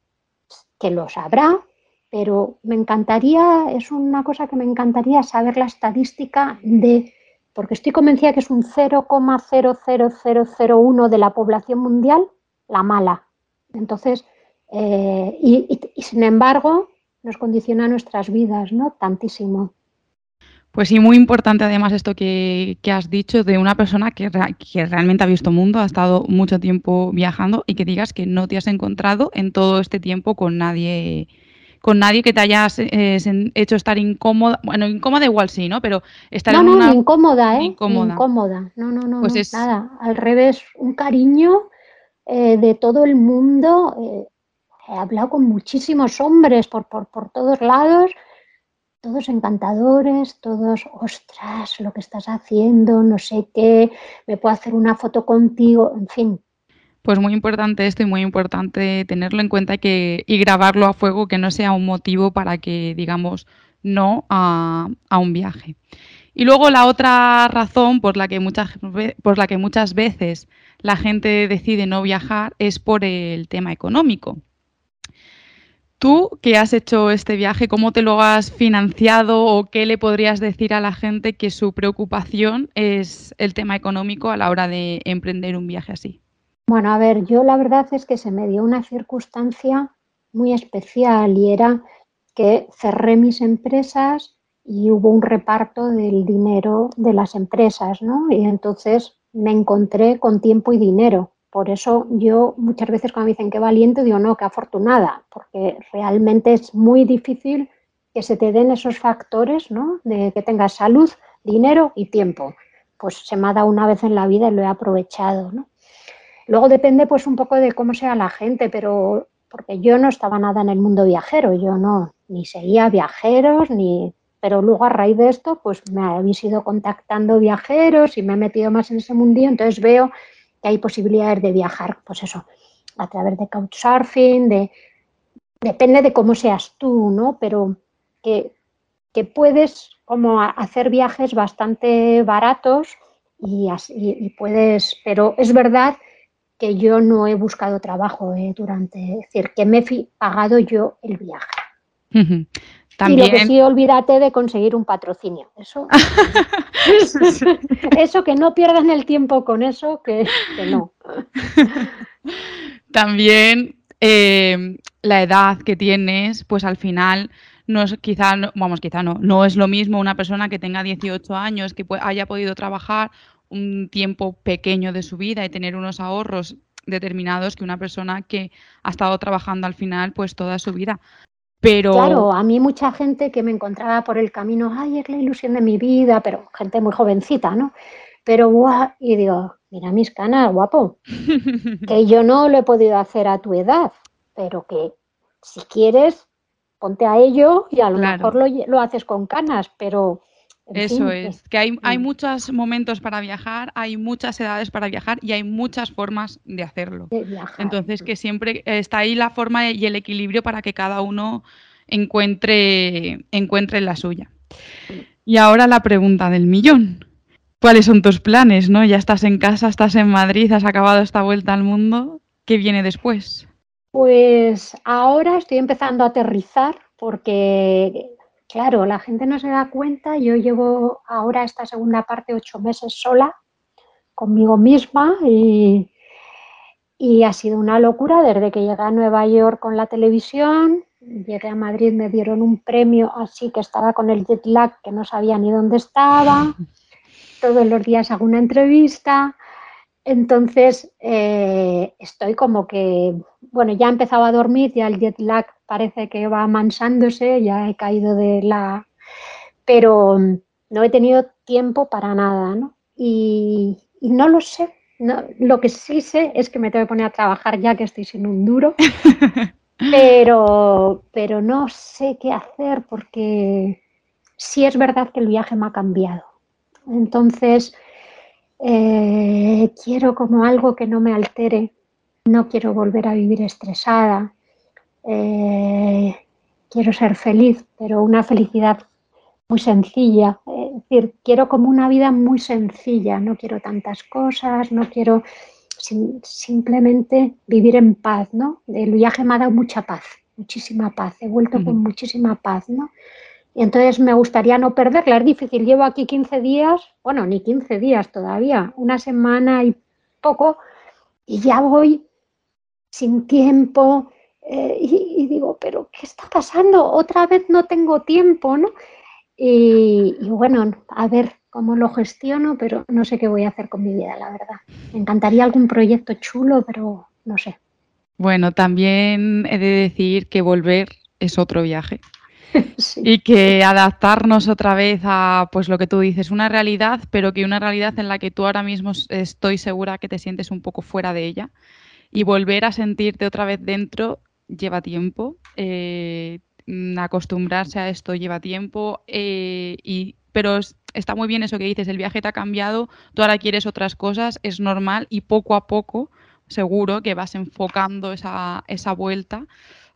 que lo sabrá, pero me encantaría, es una cosa que me encantaría saber la estadística de, porque estoy convencida que es un 0,00001 de la población mundial, la mala. Entonces, eh, y, sin embargo, nos condiciona nuestras vidas, ¿no? Tantísimo. Pues sí, muy importante además esto que, has dicho de una persona que, que, realmente ha visto mundo, ha estado mucho tiempo viajando y que digas que no te has encontrado en todo este tiempo con nadie con nadie que te hayas eh, hecho estar incómoda. Bueno, incómoda igual sí, ¿no? Pero estar no, en una... Incómoda, ¿eh? Incómoda. incómoda. No, no, no, pues nada. Al revés, un cariño eh, de todo el mundo. Eh, he hablado con muchísimos hombres por, por, por todos lados todos encantadores, todos, ostras, lo que estás haciendo, no sé qué, me puedo hacer una foto contigo, en fin, pues muy importante esto y muy importante tenerlo en cuenta y, grabarlo a fuego, que no sea un motivo para que digamos no a, un viaje. Y luego la otra razón por la, que muchas, por la que muchas veces la gente decide no viajar es por el tema económico. Tú que has hecho este viaje, ¿cómo te lo has financiado o qué le podrías decir a la gente que su preocupación es el tema económico a la hora de emprender un viaje así? Bueno, a ver, yo la verdad es que se me dio una circunstancia muy especial y era que cerré mis empresas y hubo un reparto del dinero de las empresas, ¿no? Y entonces me encontré con tiempo y dinero. Por eso yo muchas veces cuando me dicen que valiente, digo, no, que afortunada, porque realmente es muy difícil que se te den esos factores, ¿no? De que tengas salud, dinero y tiempo. Pues se me ha dado una vez en la vida y lo he aprovechado, ¿no? Luego depende pues un poco de cómo sea la gente, pero porque yo no estaba nada en el mundo viajero, yo no, ni seguía viajeros, ni pero luego a raíz de esto, pues me habéis ido contactando viajeros y me he metido más en ese mundillo, entonces veo que hay posibilidades de viajar, pues eso, a través de couchsurfing, de depende de cómo seas tú, ¿no? Pero que, que puedes como hacer viajes bastante baratos y, así, y puedes, pero es verdad que yo no he buscado trabajo eh, durante, es decir, que me he pagado yo el viaje. También... Y lo que sí, olvídate de conseguir un patrocinio. Eso, *laughs* eso que no pierdan el tiempo con eso, que, no. *laughs* También eh, la edad que tienes, pues al final no es quizá, vamos, quizá no, no es lo mismo una persona que tenga 18 años, que haya podido trabajar un tiempo pequeño de su vida y tener unos ahorros determinados que una persona que ha estado trabajando al final pues toda su vida. Pero... Claro, a mí mucha gente que me encontraba por el camino, ay, es la ilusión de mi vida, pero gente muy jovencita, ¿no? Pero, guau, y digo, mira mis canas, guapo, *laughs* que yo no lo he podido hacer a tu edad, pero que si quieres, ponte a ello y a lo mejor lo, lo haces con canas, pero eso es, que hay, hay muchos momentos para viajar, hay muchas edades para viajar y hay muchas formas de hacerlo. Entonces, que siempre está ahí la forma y el equilibrio para que cada uno encuentre, encuentre la suya. Y ahora la pregunta del millón. ¿Cuáles son tus planes? ¿no? Ya estás en casa, estás en Madrid, has acabado esta vuelta al mundo. ¿Qué viene después? Pues ahora estoy empezando a aterrizar porque Claro, la gente no se da cuenta. Yo llevo ahora esta segunda parte ocho meses sola conmigo misma y, ha sido una locura desde que llegué a Nueva York con la televisión. Llegué a Madrid, me dieron un premio así que estaba con el jet lag que no sabía ni dónde estaba. *laughs* Todos los días hago una entrevista. Entonces eh, estoy como que, bueno, ya he empezado a dormir, ya el jet lag parece que va mansándose, ya he caído de la... pero no he tenido tiempo para nada, ¿no? Y, no lo sé. lo que sí sé es que me tengo que poner a trabajar ya que estoy sin un duro, *laughs* pero, pero no sé qué hacer porque sí es verdad que el viaje me ha cambiado. Entonces, eh, quiero como algo que no me altere, no quiero volver a vivir estresada, eh, quiero ser feliz, pero una felicidad muy sencilla. Es decir, quiero como una vida muy sencilla, no quiero tantas cosas, no quiero simplemente vivir en paz, ¿no? El viaje me ha dado mucha paz, muchísima paz, he vuelto con muchísima paz, ¿no? Y entonces me gustaría no perderla, es difícil, llevo aquí 15 días, bueno, ni 15 días todavía, una semana y poco, y ya voy sin tiempo, eh, y, digo, pero ¿qué está pasando? Otra vez no tengo tiempo, ¿no? Y, bueno, a ver cómo lo gestiono, pero no sé qué voy a hacer con mi vida, la verdad. Me encantaría algún proyecto chulo, pero no sé. Bueno, también he de decir que volver es otro viaje. *laughs* Y que adaptarnos otra vez a, pues lo que tú dices, una realidad, pero que una realidad en la que tú ahora mismo estoy segura que te sientes un poco fuera de ella. Y volver a sentirte otra vez dentro lleva tiempo, eh, acostumbrarse a esto lleva tiempo, eh, y, pero está muy bien eso que dices, el viaje te ha cambiado, tú ahora quieres otras cosas, es normal y poco a poco seguro que vas enfocando esa, esa vuelta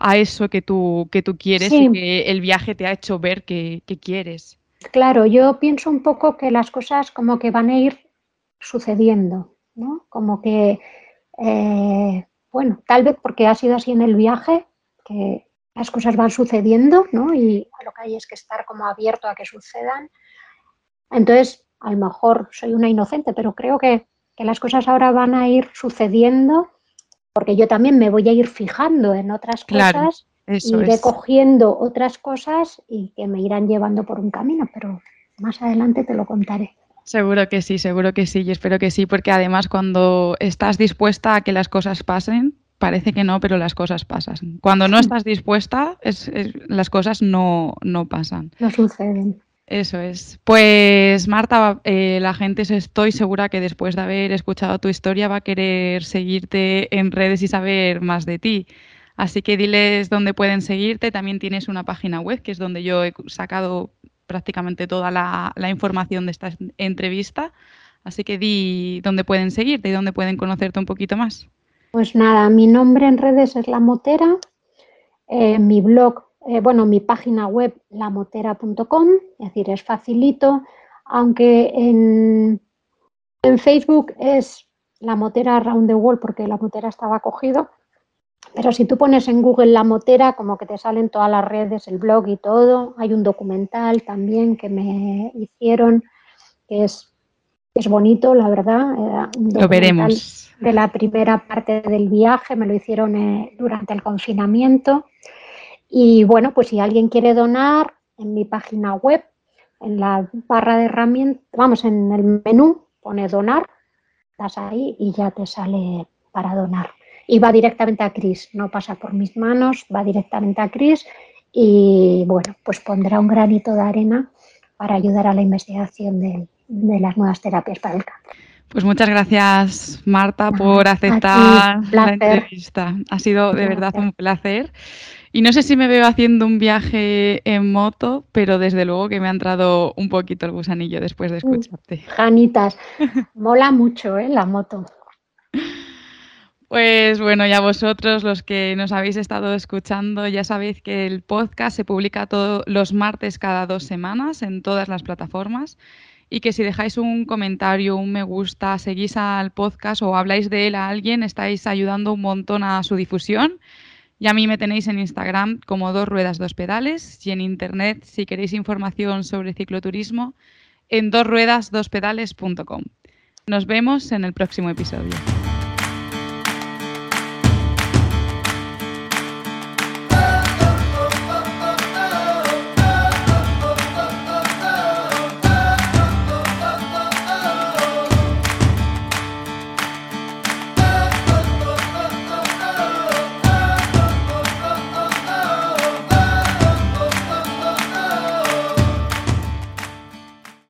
a eso que tú, que tú quieres y que el viaje te ha hecho ver que, quieres. Claro, yo pienso un poco que las cosas como que van a ir sucediendo, ¿no? Como que eh, bueno, tal vez porque ha sido así en el viaje, que las cosas van sucediendo, ¿no? Y lo que hay es que estar como abierto a que sucedan. Entonces, a lo mejor soy una inocente, pero creo que que las cosas ahora van a ir sucediendo, porque yo también me voy a ir fijando en otras cosas, y iré cogiendo otras cosas y que me irán llevando por un camino, pero más adelante te lo contaré. Seguro que sí, seguro que sí, y espero que sí, porque además cuando estás dispuesta a que las cosas pasen, parece que no, pero las cosas pasan. Cuando no estás dispuesta, las cosas no, no pasan. No suceden. Eso es. Pues Marta, eh, la gente estoy segura que después de haber escuchado tu historia va a querer seguirte en redes y saber más de ti. Así que diles dónde pueden seguirte. También tienes una página web que es donde yo he sacado prácticamente toda la, información de esta entrevista. Así que di dónde pueden seguirte y dónde pueden conocerte un poquito más. Pues nada, mi nombre en redes es La Motera, eh, mi blog, eh, bueno, mi página web lamotera.com, es decir, es facilito, aunque en, Facebook es La Motera Round the World porque La Motera estaba cogido, pero si tú pones en Google La Motera, como que te salen todas las redes, el blog y todo, hay un documental también que me hicieron, que es, es bonito, la verdad. Lo veremos de la primera parte del viaje, me lo hicieron eh, durante el confinamiento. Y bueno, pues si alguien quiere donar, en mi página web, en la barra de herramientas, vamos, en el menú, pone donar, das ahí y ya te sale para donar. Y va directamente a Cris, no pasa por mis manos, va directamente a Cris y bueno, pues pondrá un granito de arena para ayudar a la investigación de, de las nuevas terapias para el cáncer. Pues muchas gracias, Marta, por aceptar la entrevista. Ha sido de verdad un placer. Y no sé si me veo haciendo un viaje en moto, pero desde luego que me ha entrado un poquito el gusanillo después de escucharte. Janitas, *laughs* mola mucho ¿eh? la moto. Pues bueno, ya vosotros, los que nos habéis estado escuchando, ya sabéis que el podcast se publica todos los martes cada dos semanas en todas las plataformas y que si dejáis un comentario, un me gusta, seguís al podcast o habláis de él a alguien, estáis ayudando un montón a su difusión. Y a mí me tenéis en Instagram como dos ruedas, dos pedales y en internet si queréis información sobre cicloturismo en dosruedasdospedales.com. Nos vemos en el próximo episodio.